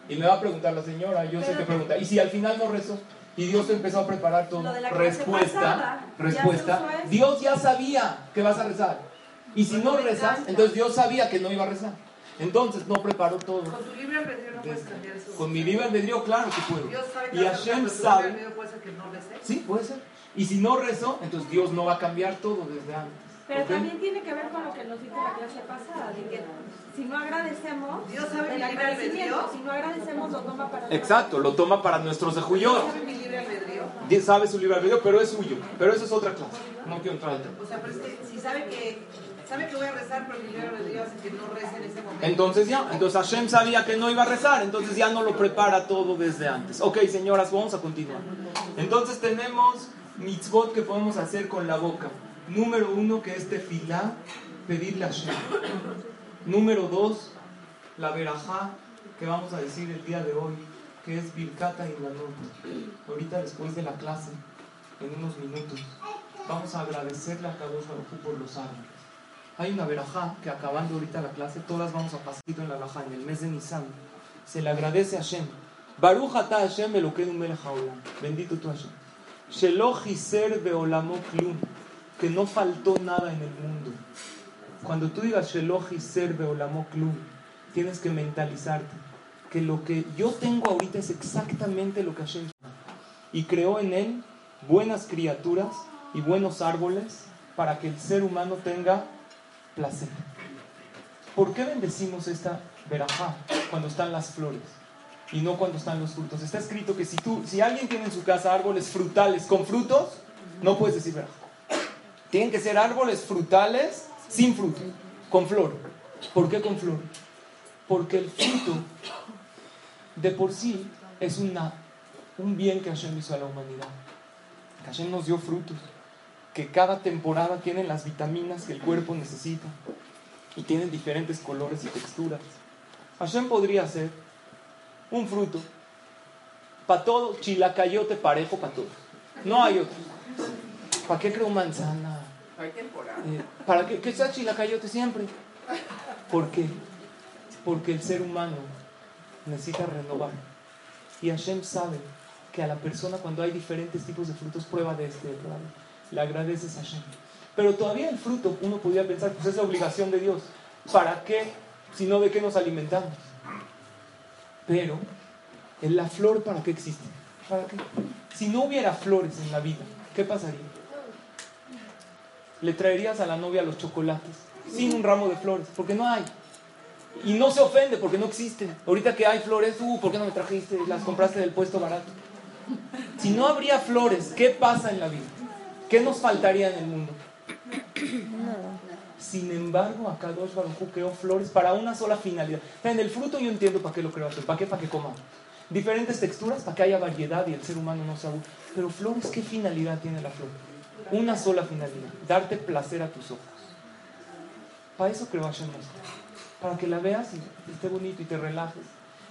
A: Y me va a preguntar la señora, yo sé que pregunta. ¿Y si al final no rezó? Y Dios empezó a preparar todo. Respuesta,
G: pasada,
A: respuesta. Dios ya sabía que vas a rezar. Y si no rezas,
G: encanta.
A: entonces Dios sabía que no iba a rezar. Entonces no preparó todo.
H: Con tu libre albedrío no puedes cambiar eso.
A: Con mi libre albedrío, claro que puedo.
H: Dios sabe que
A: Y Hashem sabe.
H: albedrío puede ser que no rece.
A: Sí, puede ser. Y si no rezo, entonces Dios no va a cambiar todo desde antes.
G: Pero también tiene que ver con lo que nos dijo la clase pasada, de que si no agradecemos,
H: Dios sabe
G: el
H: mi libre
G: agradecimiento,
H: albedrío.
G: si no agradecemos, lo toma para
A: Exacto, lo toma para nuestros de
H: Dios sabe mi libre albedrío.
A: Dios sabe su libre albedrío, pero es suyo. Pero eso es otra clase. No quiero entrar al tema.
H: O sea, pero es que si sabe que, sabe que voy a rezar, pero mi libre albedrío hace que no rece en ese momento.
A: Entonces ya, entonces Hashem sabía que no iba a rezar, entonces ya no lo prepara todo desde antes. Ok, señoras, vamos a continuar. Entonces tenemos mitzvot que podemos hacer con la boca. Número uno, que es tefilá pedirle a Hashem. Número dos, la verajá que vamos a decir el día de hoy, que es Birkata y Lanot. Ahorita después de la clase, en unos minutos, vamos a agradecerle a Kadosh Baruj por los árboles. Hay una verajá que acabando ahorita la clase, todas vamos a pasar en la verajá, en el mes de Nisan. Se le agradece a Hashem. Baruch ata Hashem Elokeinu melech haolam. Bendito tú Hashem. Shelo hiser beolamo klum. Que no faltó nada en el mundo. Cuando tú digas Shelo hiser beolamo klum, tienes que mentalizarte que lo que yo tengo ahorita es exactamente lo que Hashem y creó en él buenas criaturas y buenos árboles para que el ser humano tenga placer. ¿Por qué bendecimos esta verajá cuando están las flores y no cuando están los frutos? Está escrito que si, tú, si alguien tiene en su casa árboles frutales con frutos, no puedes decir verajá. Tienen que ser árboles frutales sin fruto, con flor. ¿Por qué con flor? Porque el fruto de por sí es una, un bien que Hashem hizo a la humanidad. Que Hashem nos dio frutos que cada temporada tienen las vitaminas que el cuerpo necesita y tienen diferentes colores y texturas. Hashem podría hacer un fruto para todos, chilacayote parejo para todos. No hay otro. ¿Para qué creo manzana? Eh, ¿Para qué, qué sea chilacayote siempre? ¿Por qué? Porque el ser humano necesita renovar. Y Hashem sabe que a la persona cuando hay diferentes tipos de frutos prueba de este otro le agradeces a Hashem. Pero todavía el fruto, uno podría pensar, pues es la obligación de Dios. ¿Para qué? Si no, ¿de qué nos alimentamos? Pero, en la flor, ¿para qué existe? ¿Para qué? Si no hubiera flores en la vida, ¿qué pasaría? Le traerías a la novia los chocolates sin un ramo de flores, porque no hay. Y no se ofende porque no existen. Ahorita que hay flores, uh, ¿por qué no me trajiste? Las compraste del puesto barato. Si no habría flores, ¿qué pasa en la vida? ¿Qué nos faltaría en el mundo? Sin embargo, acá dos Baruj creó flores para una sola finalidad. En el fruto yo entiendo para qué lo creó ¿Para qué? Para que coma. Diferentes texturas para que haya variedad y el ser humano no se aburra. Pero flores, ¿qué finalidad tiene la flor? Una sola finalidad. Darte placer a tus ojos. Para eso creó Hashem Para que la veas y esté bonito y te relajes.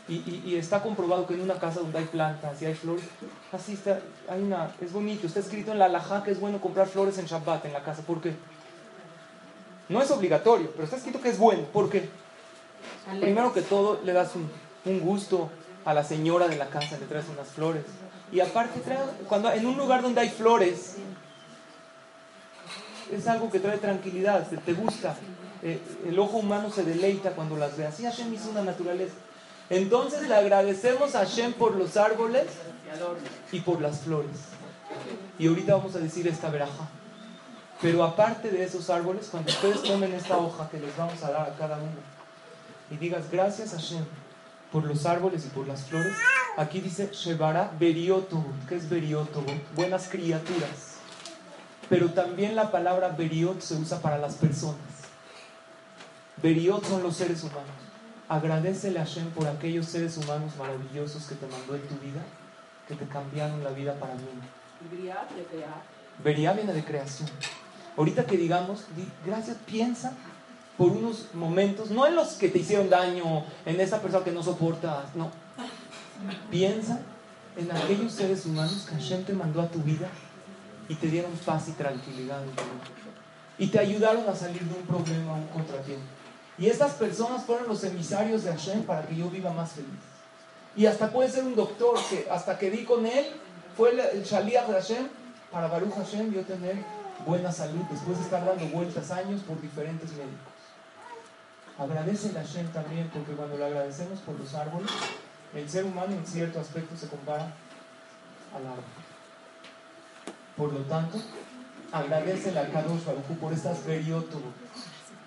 A: Y, está comprobado que en una casa donde hay plantas y hay flores, así está, hay una, es bonito, está escrito en la alajá que es bueno comprar flores en Shabbat en la casa. ¿Por qué? No es obligatorio, pero está escrito que es bueno. ¿Por qué? Primero que todo, le das un, un gusto a la señora de la casa, le traes unas flores. Y aparte, cuando en un lugar donde hay flores, es algo que trae tranquilidad, te, gusta. Eh, el ojo humano se deleita cuando las ve. Así Hashem hizo una naturaleza. Entonces le agradecemos a Hashem por los árboles y por las flores. Y ahorita vamos a decir esta veraja. Pero aparte de esos árboles, cuando ustedes tomen esta hoja que les vamos a dar a cada uno y digas gracias a Hashem por los árboles y por las flores, aquí dice Shebara Berioto, ¿qué es Berioto? Buenas criaturas. Pero también la palabra Beriot se usa para las personas. Beriot son los seres humanos. Agradecele a Hashem por aquellos seres humanos maravillosos que te mandó en tu vida, que te cambiaron la vida para mí. Vería viene de creación. Ahorita que digamos, gracias, piensa por unos momentos, no en los que te hicieron daño, en esa persona que no soportas, no. Piensa en aquellos seres humanos que Hashem te mandó a tu vida y te dieron paz y tranquilidad. Y te ayudaron a salir de un problema, un contratiempo. Y estas personas fueron los emisarios de Hashem para que yo viva más feliz. Y hasta puede ser un doctor que hasta que di con él, fue el Shaliach de Hashem, para Baruch Hashem yo tener buena salud después de estar dando vueltas años por diferentes médicos. Agradece a Hashem también, porque cuando le agradecemos por los árboles, el ser humano en cierto aspecto se compara al árbol. Por lo tanto, agradece a Kadosh Baruch por estas veriotos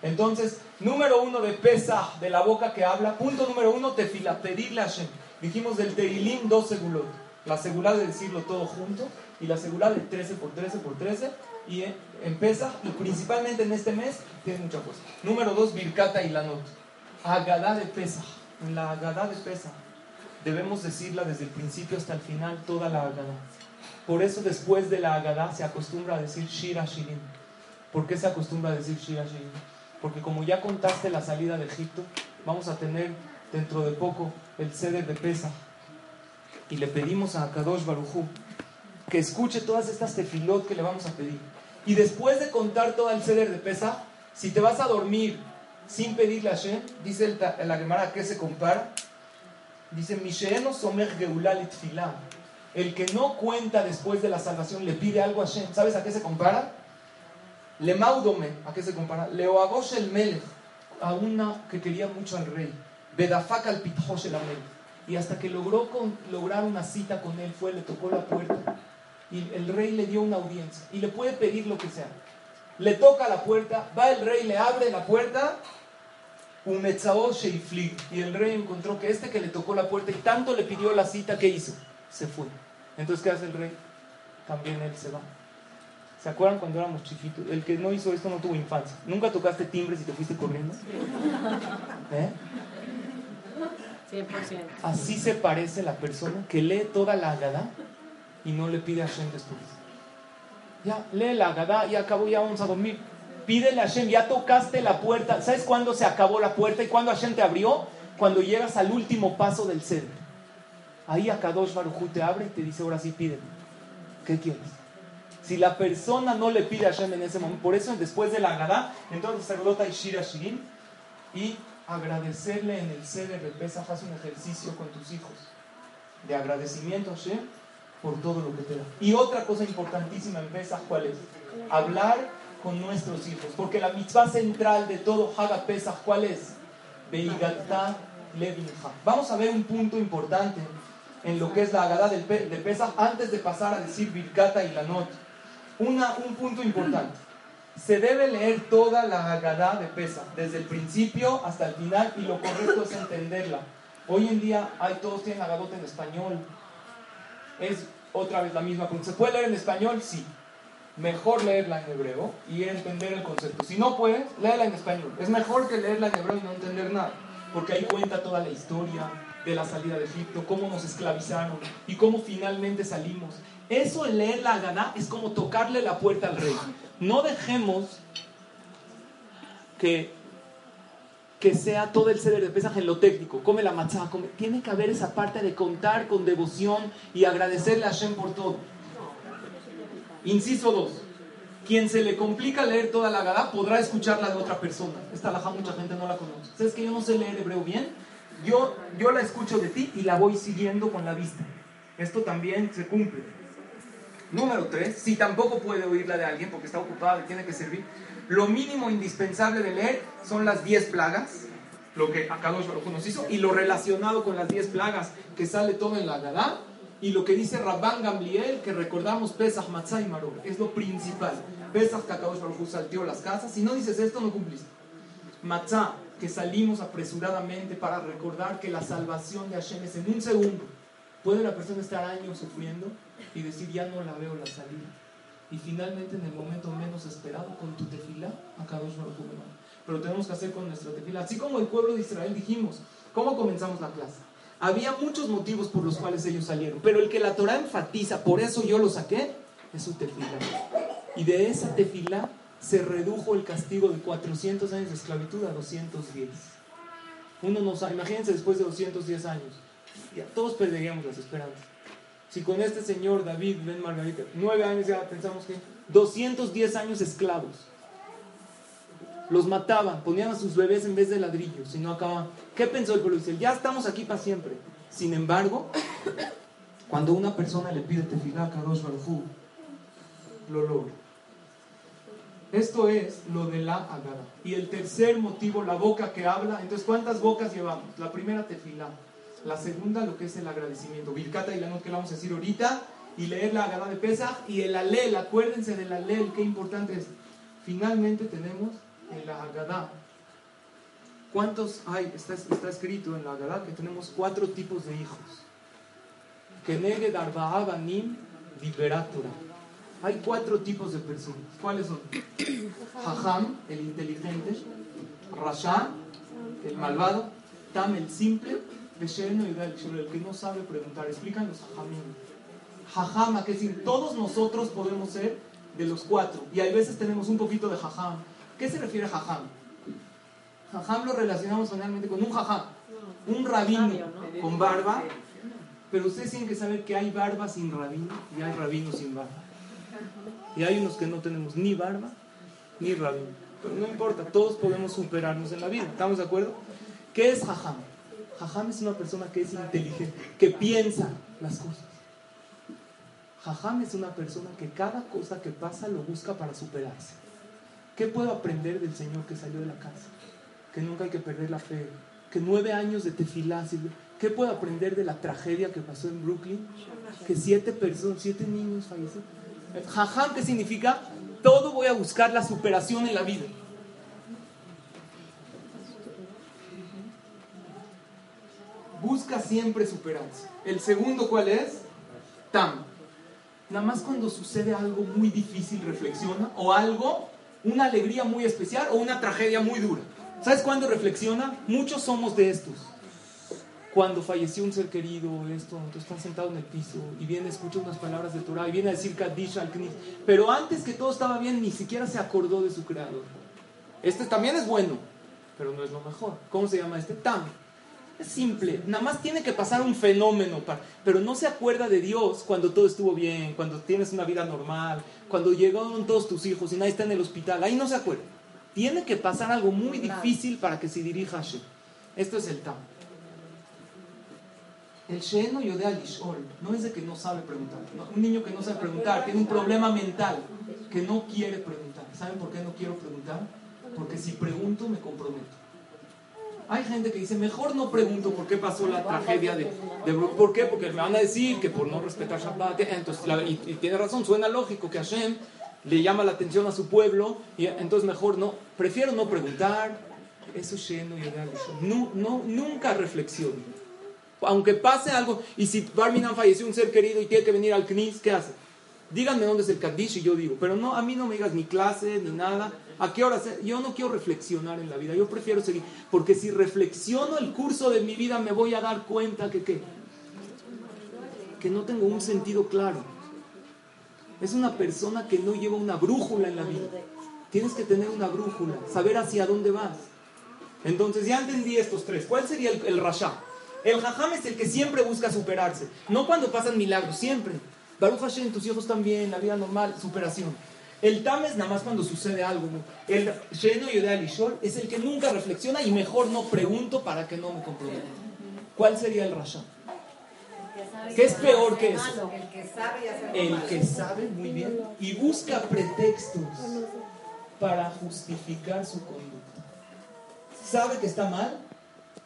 A: entonces, número uno de pesa, de la boca que habla. Punto número uno, tefila, pedirle a Hashem. Dijimos del Teilim dos segulot. La segulá de decirlo todo junto y la segulá de 13 por 13 por 13. Y en pesa, y principalmente en este mes, tiene mucha fuerza. Número dos, Birkata y Lanot. Agadá de pesa. La Agadá de pesa debemos decirla desde el principio hasta el final, toda la Agadá. Por eso después de la Agadá se acostumbra a decir Shira Shirin. ¿Por qué se acostumbra a decir Shira Shirin? Porque como ya contaste la salida de Egipto, vamos a tener dentro de poco el ceder de Pesa. Y le pedimos a Kadosh Barujú que escuche todas estas tefilot que le vamos a pedir. Y después de contar todo el ceder de Pesa, si te vas a dormir sin pedirle a Hashem, dice el, la Gemara que se compara, dice, Misheeno somer geulalit filam. El que no cuenta después de la salvación le pide algo a Hashem. ¿Sabes a qué se compara? Le maudome, ¿a qué se compara? Leoagosh el melech, a una que quería mucho al rey. Bedafak al pithosh el. Y hasta que logró con- lograr una cita con él, fue, le tocó la puerta. Y el rey le dio una audiencia. Y le puede pedir lo que sea. Le toca la puerta, va el rey, le abre la puerta. Y el rey encontró que este que le tocó la puerta y tanto le pidió la cita, ¿qué hizo? Se fue. Entonces, ¿qué hace el rey? También él se va. ¿Se acuerdan cuando éramos chiquitos? El que no hizo esto no tuvo infancia. ¿Nunca tocaste timbres y te fuiste corriendo? ¿Eh?
F: 100%.
A: Así se parece la persona que lee toda la Agadá y no le pide a Hashem después. Ya, lee la Agadá y acabó, ya vamos a dormir. Pídele a Hashem, ya tocaste la puerta. ¿Sabes cuándo se acabó la puerta y cuándo Hashem te abrió? Cuando llegas al último paso del ceder. Ahí Akadosh Baruj te abre y te dice, ahora sí pídeme. ¿Qué quieres? Si la persona no le pide a Hashem en ese momento, por eso después de la Agadá, entonces Sardota y Shira Shirin, y agradecerle en el ceder de Pesach, haz un ejercicio con tus hijos de agradecimiento a Hashem por todo lo que te da. Y otra cosa importantísima en Pesach, ¿cuál es? Hablar con nuestros hijos, porque la mitzvah central de todo Haga Pesach, ¿cuál es? Beigatá Levinja. Vamos a ver un punto importante en lo que es la Pe- de Pesach antes de pasar a decir Birkata y Lanot. Una, un punto importante. Se debe leer toda la Agadá de Pesach, desde el principio hasta el final, y lo correcto es entenderla. Hoy en día hay, todos tienen Agadot en español. Es otra vez la misma. ¿Se puede leer en español? Sí. Mejor leerla en hebreo y entender el concepto. Si no puedes, léela en español. Es mejor que leerla en hebreo y no entender nada. Porque ahí cuenta toda la historia de la salida de Egipto, cómo nos esclavizaron y cómo finalmente salimos. Eso en leer la Haggadah es como tocarle la puerta al rey. No dejemos que, que sea todo el ceder de Pesaj en lo técnico. Come la matzah, come. Tiene que haber esa parte de contar con devoción y agradecerle a Hashem por todo. Inciso 2. Quien se le complica leer toda la Haggadah podrá escucharla de otra persona. Esta laja mucha gente no la conoce. ¿Sabes que yo no sé leer hebreo bien? Yo, yo la escucho de ti y la voy siguiendo con la vista. Esto también se cumple. Número 3. Si tampoco puede oírla de alguien porque está ocupado y tiene que servir, lo mínimo indispensable de leer son las 10 plagas, lo que Akadosh Baruj nos hizo, y lo relacionado con las 10 plagas que sale todo en la Haggadah, y lo que dice Rabban Gamliel, que recordamos Pesach, Matzah y Maror, es lo principal. Pesach, que Akadosh Baruj salteó las casas, si no dices esto, no cumpliste. Matzah, que salimos apresuradamente para recordar que la salvación de Hashem es en un segundo. Puede la persona estar años sufriendo y decir, ya no la veo la salida. Y finalmente, en el momento menos esperado, con tu Hu me manda. Pero tenemos que hacer con nuestra tefilá. Así como el pueblo de Israel dijimos, ¿cómo comenzamos la clase? Había muchos motivos por los cuales ellos salieron, pero el que la Torah enfatiza, por eso yo lo saqué, es su tefilá. Y de esa tefilá se redujo el castigo de 400 años de esclavitud a 210. Uno no sabe, imagínense después de 210 años, ya todos perderíamos las esperanzas. Si con este señor David Ben Margarita, nueve años ya pensamos que 210 años esclavos. Los mataban, ponían a sus bebés en vez de ladrillos y no acababan. ¿Qué pensó el pueblo? Ya estamos aquí para siempre. Sin embargo, cuando una persona le pide tefilá a Kadosh Baruj lo logra. Esto es lo de la agada. Y el tercer motivo, la boca que habla. Entonces, ¿cuántas bocas llevamos? La primera tefilá. La segunda, lo que es el agradecimiento. Birkata y la que le vamos a decir ahorita. Y leer la agada de Pesach. Y el alel, acuérdense del alel, qué importante es. Finalmente tenemos el agada. ¿Cuántos hay? Está, está escrito en la agada que tenemos cuatro tipos de hijos. Keneged arba'a banim liberatora. Hay cuatro tipos de personas. ¿Cuáles son? Jajam, el inteligente. Rasha, el malvado. Tam, el simple. Besheno y el que no sabe preguntar. Explican los jajamim. Jajam, que decir, todos nosotros podemos ser de los cuatro. Y hay veces tenemos un poquito de jajam. ¿Qué se refiere a jajam? Jajam lo relacionamos generalmente con un jajam, un rabino con barba, pero ustedes tienen que saber que hay barba sin rabino y hay rabino sin barba. Y hay unos que no tenemos ni barba ni rabino. Pero no importa, todos podemos superarnos en la vida. ¿Estamos de acuerdo? ¿Qué es jajam? Jajam es una persona que es inteligente, que piensa las cosas. Jajam es una persona que cada cosa que pasa lo busca para superarse. ¿Qué puedo aprender del Señor que salió de la casa? Que nunca hay que perder la fe. Que nueve años de tefilá. ¿Qué puedo aprender de la tragedia que pasó en Brooklyn? Que siete personas, siete niños fallecieron. Jajam, ¿qué significa? Todo voy a buscar la superación en la vida. Busca siempre superarse. El segundo, ¿cuál es? Tam. Nada más cuando sucede algo muy difícil reflexiona o algo, una alegría muy especial o una tragedia muy dura. ¿Sabes cuándo reflexiona? Muchos somos de estos. Cuando falleció un ser querido, esto, entonces está sentado en el piso y viene, escucha unas palabras de Torah y viene a decir Kaddish al Knis. Pero antes que todo estaba bien, ni siquiera se acordó de su creador. Este también es bueno, pero no es lo mejor. ¿Cómo se llama este? Tam. Es simple, nada más tiene que pasar un fenómeno, para, pero no se acuerda de Dios cuando todo estuvo bien, cuando tienes una vida normal, cuando llegaron todos tus hijos y nadie está en el hospital, ahí no se acuerda. Tiene que pasar algo muy difícil para que se dirija a Hashem. Esto es el Tam. El Sheno Yodea Lishol no es de que no sabe preguntar. Un niño que no sabe preguntar tiene un problema mental, que no quiere preguntar. ¿Saben por qué no quiero preguntar? Porque si pregunto me comprometo. Hay gente que dice, mejor no pregunto por qué pasó la tragedia de, de ¿Por qué? Porque me van a decir que por no respetar Shabbat. Entonces, la- y, y tiene razón, suena lógico que Hashem le llama la atención a su pueblo y entonces mejor no. Prefiero no preguntar. Eso es Yodea Lishol. No, no, nunca reflexiono. Aunque pase algo, y si Barminan falleció un ser querido y tiene que venir al CNIS, ¿qué hace? Díganme dónde es el Kaddish y yo digo, pero no, a mí no me digas ni clase ni nada. ¿A qué hora? Yo no quiero reflexionar en la vida, yo prefiero seguir. Porque si reflexiono el curso de mi vida, me voy a dar cuenta que, ¿qué? que no tengo un sentido claro. Es una persona que no lleva una brújula en la vida. Tienes que tener una brújula, saber hacia dónde vas. Entonces ya entendí estos tres. ¿Cuál sería el, el? El jajam es el que siempre busca superarse. No cuando pasan milagros, siempre. Baruch Hashem, tus hijos también, la vida normal, superación. El tam es nada más cuando sucede algo. ¿no? El Sheno Yodea Lishol es el que nunca reflexiona y mejor no pregunto para que no me comprometa. ¿Cuál sería el rasha? ¿Qué es peor que eso?
H: El que sabe
A: muy bien y busca pretextos para justificar su conducta. Sabe que está mal,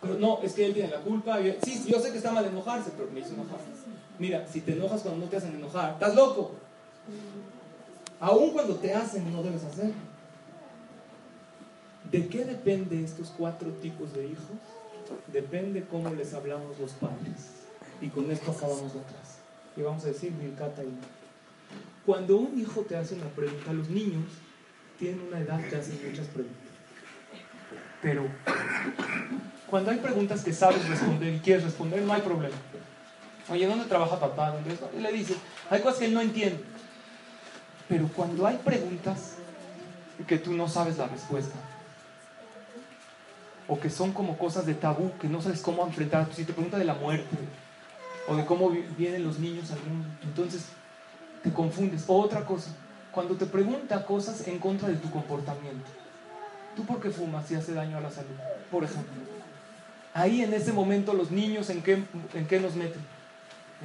A: pero no, es que él tiene la culpa. y- Sí, yo sé que está mal enojarse, pero me hizo enojar. Mira, si te enojas cuando no te hacen enojar, estás loco. Aún cuando te hacen, no debes hacer. ¿De qué depende estos cuatro tipos de hijos? Depende cómo les hablamos los padres. Y con esto acabamos clase. Y vamos a decir Birkata y Cuando un hijo te hace una pregunta, los niños tienen una edad que hacen muchas preguntas. Pero cuando hay preguntas que sabes responder y quieres responder, no hay problema. Oye, ¿dónde trabaja papá? ¿Dónde es? Y le dices, hay cosas que él no entiende. Pero cuando hay preguntas que tú no sabes la respuesta, o que son como cosas de tabú, que no sabes cómo enfrentar, si te pregunta de la muerte, o de cómo vi- vienen los niños entonces te confundes. O otra cosa, cuando te pregunta cosas en contra de tu comportamiento. ¿Tú por qué fumas y hace daño a la salud? Por ejemplo. Ahí en ese momento los niños en qué, en qué nos meten?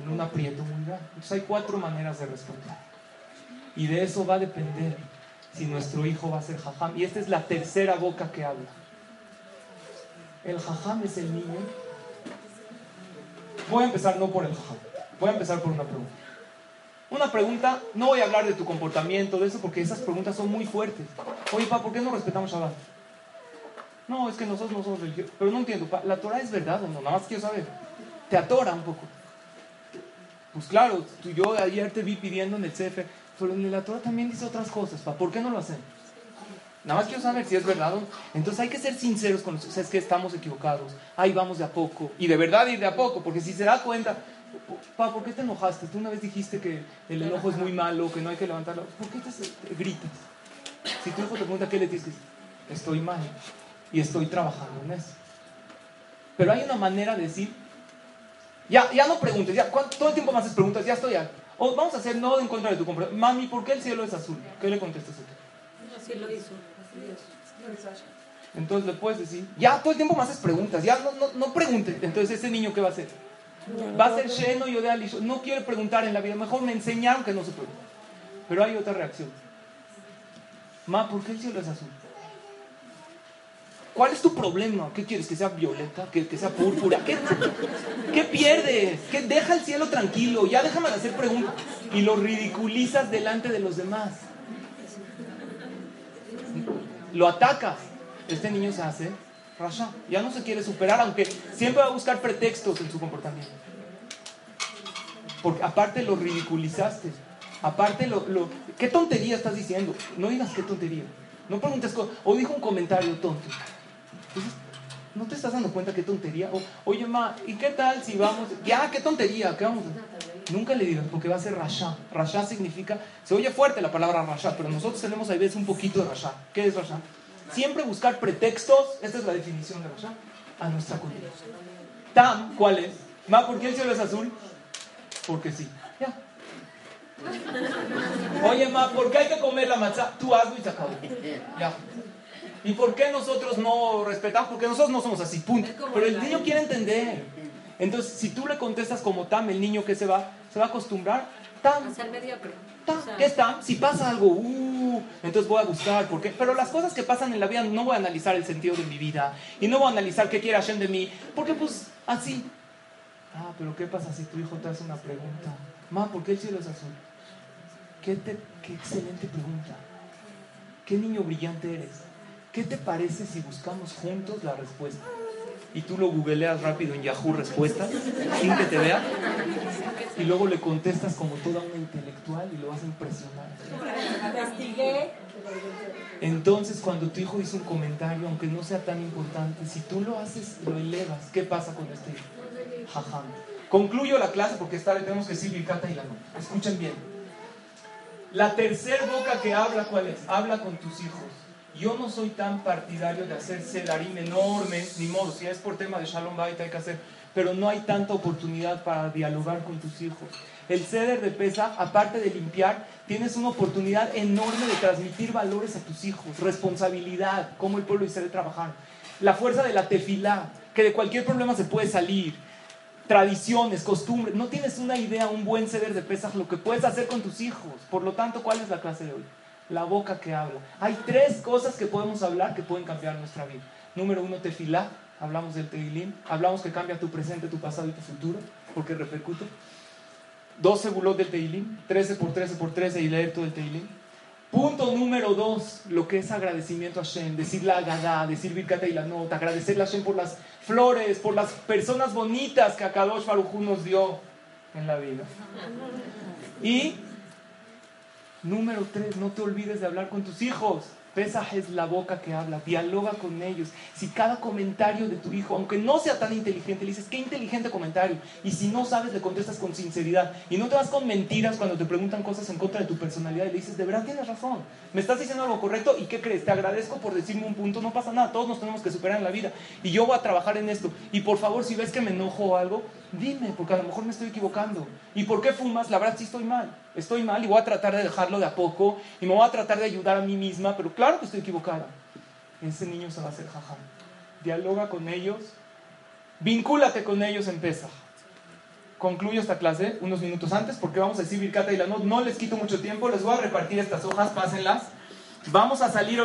A: En un aprieto muy grande. Entonces hay cuatro maneras de responder. Y de eso va a depender si nuestro hijo va a ser jajam. Y esta es la tercera boca que habla. El jajam es el niño. Voy a empezar no por el jajam. Voy a empezar por una pregunta. Una pregunta, no voy a hablar de tu comportamiento, de eso, porque esas preguntas son muy fuertes. Oye, pa, ¿por qué no respetamos Shabbat? No, es que nosotros no somos religiosos. Pero no entiendo, ¿la Torah es verdad o no? Nada más quiero saber. Te atora un poco. Pues claro, tú, yo ayer te vi pidiendo en el CF, pero en la Torah también dice otras cosas, pa, ¿por qué no lo hacen? Nada más quiero saber si es verdad o no. Entonces hay que ser sinceros con nosotros. Es que estamos equivocados. Ahí vamos de a poco. Y de verdad ir de a poco. Porque si se da cuenta, pa, ¿por qué te enojaste? Tú una vez dijiste que el enojo es muy malo, que no hay que levantarlo. ¿Por qué te, te gritas? Si tu hijo te pregunta qué le dices, estoy mal. Y estoy trabajando en eso. Pero hay una manera de decir, ya, ya no preguntes, ya, ¿cuánto- todo el tiempo me haces preguntas, ya estoy. O vamos a hacer no en contra de tu compra. Mami, ¿por qué el cielo es azul? ¿Qué le contestas tú?
F: Así lo hizo.
A: Entonces le puedes decir, ya todo el tiempo me haces preguntas, ya no, no, no preguntes. Entonces ese niño, ¿qué va a hacer? Va a ser lleno yo de alisho. No quiere preguntar en la vida, mejor me enseñaron que no se pregunta. Pero hay otra reacción. Ma, ¿por qué el cielo es azul? ¿Cuál es tu problema? ¿Qué quieres? ¿Que sea violeta? ¿Que, que sea púrpura? ¿Qué, ¿Qué pierdes? ¿Qué deja el cielo tranquilo? Ya déjame hacer preguntas. Y lo ridiculizas delante de los demás. Lo atacas. Este niño se hace rasha. Ya no se quiere superar, aunque siempre va a buscar pretextos en su comportamiento. Porque aparte lo ridiculizaste. Aparte lo, lo- ¿Qué tontería estás diciendo? No digas qué tontería. No preguntes cosas. O dijo un comentario tonto. ¿No te estás dando cuenta qué tontería? O, Oye, ma, ¿y qué tal si vamos? Ya, qué tontería, ¿qué vamos a? Nunca le digas, porque va a ser rasha. Rasha significa, se oye fuerte la palabra rasha, pero nosotros tenemos a veces un poquito de rasha. ¿Qué es rasha? Siempre buscar pretextos, esta es la definición de rasha, a nuestra conducta. Tam, ¿cuál es? Ma, ¿por qué el cielo es azul? Porque sí. Ya. Oye, ma, ¿por qué hay que comer la matzá? Tú hazlo y se acabó. Ya. ¿Y por qué nosotros no respetamos? Porque nosotros no somos así, punto. Pero el niño quiere entender. Entonces, si tú le contestas como Tam, el niño que se va, se va a acostumbrar. Tam,
F: A ser mediocre.
A: Tam,
F: O sea,
A: ¿qué es Tam? Si pasa algo, uh, entonces voy a buscar. ¿por qué? Pero las cosas que pasan en la vida no voy a analizar el sentido de mi vida. Y no voy a analizar qué quiere Hashem de mí. Porque pues así. Ah, pero ¿qué pasa si tu hijo te hace una pregunta? Ma, ¿por qué el cielo es azul? ¿Qué, te- qué excelente pregunta. ¿Qué niño brillante eres? ¿Qué te parece si buscamos juntos la respuesta? Y tú lo googleas rápido en Yahoo respuestas, sin que te vea, y luego le contestas como toda una intelectual y lo vas a impresionar. Entonces, cuando tu hijo dice un comentario, aunque no sea tan importante, si tú lo haces, lo elevas. ¿Qué pasa con este hijo? Jajam. Concluyo la clase porque esta vez tenemos que decir Birkata y la no. Escuchen bien. La tercer boca que habla, ¿cuál es? Habla con tus hijos. Yo no soy tan partidario de hacer sedarim enormes, ni modo, si es por tema de Shalom Bait hay que hacer, pero no hay tanta oportunidad para dialogar con tus hijos. El ceder de pesa, aparte de limpiar, tienes una oportunidad enorme de transmitir valores a tus hijos, responsabilidad, cómo el pueblo Israel trabajar, la fuerza de la tefilá, que de cualquier problema se puede salir, tradiciones, costumbres. No tienes una idea, un buen ceder de pesas, lo que puedes hacer con tus hijos. Por lo tanto, ¿cuál es la clase de hoy? La boca que habla. Hay tres cosas que podemos hablar que pueden cambiar nuestra vida. Número uno, tefilá. Hablamos del teilim. Hablamos que cambia tu presente, tu pasado y tu futuro, porque repercute. 12 bulot del teilim, 13 por 13 por 13 y leer todo el teilim. Punto número dos, lo que es agradecimiento a Hashem, decir la Agadá, decir Birkata y la nota, agradecerle a Hashem por las flores, por las personas bonitas que Akadosh Baruj Hu nos dio en la vida. Y número tres, no te olvides de hablar con tus hijos. Pesaj es la boca que habla, dialoga con ellos. Si cada comentario de tu hijo, aunque no sea tan inteligente, le dices, qué inteligente comentario. Y si no sabes, le contestas con sinceridad. Y no te vas con mentiras cuando te preguntan cosas en contra de tu personalidad y le dices, de verdad tienes razón. Me estás diciendo algo correcto y ¿qué crees? Te agradezco por decirme un punto, no pasa nada, todos nos tenemos que superar en la vida. Y yo voy a trabajar en esto. Y por favor, si ves que me enojo algo, dime, porque a lo mejor me estoy equivocando. ¿Y por qué fumas? La verdad sí estoy mal. Estoy mal y voy a tratar de dejarlo de a poco y me voy a tratar de ayudar a mí misma, pero claro que estoy equivocada. Ese niño se va a hacer jajam. Dialoga con ellos, vincúlate con ellos en. Concluyo esta clase unos minutos antes porque vamos a decir Birkata y la no, no les quito mucho tiempo, les voy a repartir estas hojas, pásenlas. Vamos a salir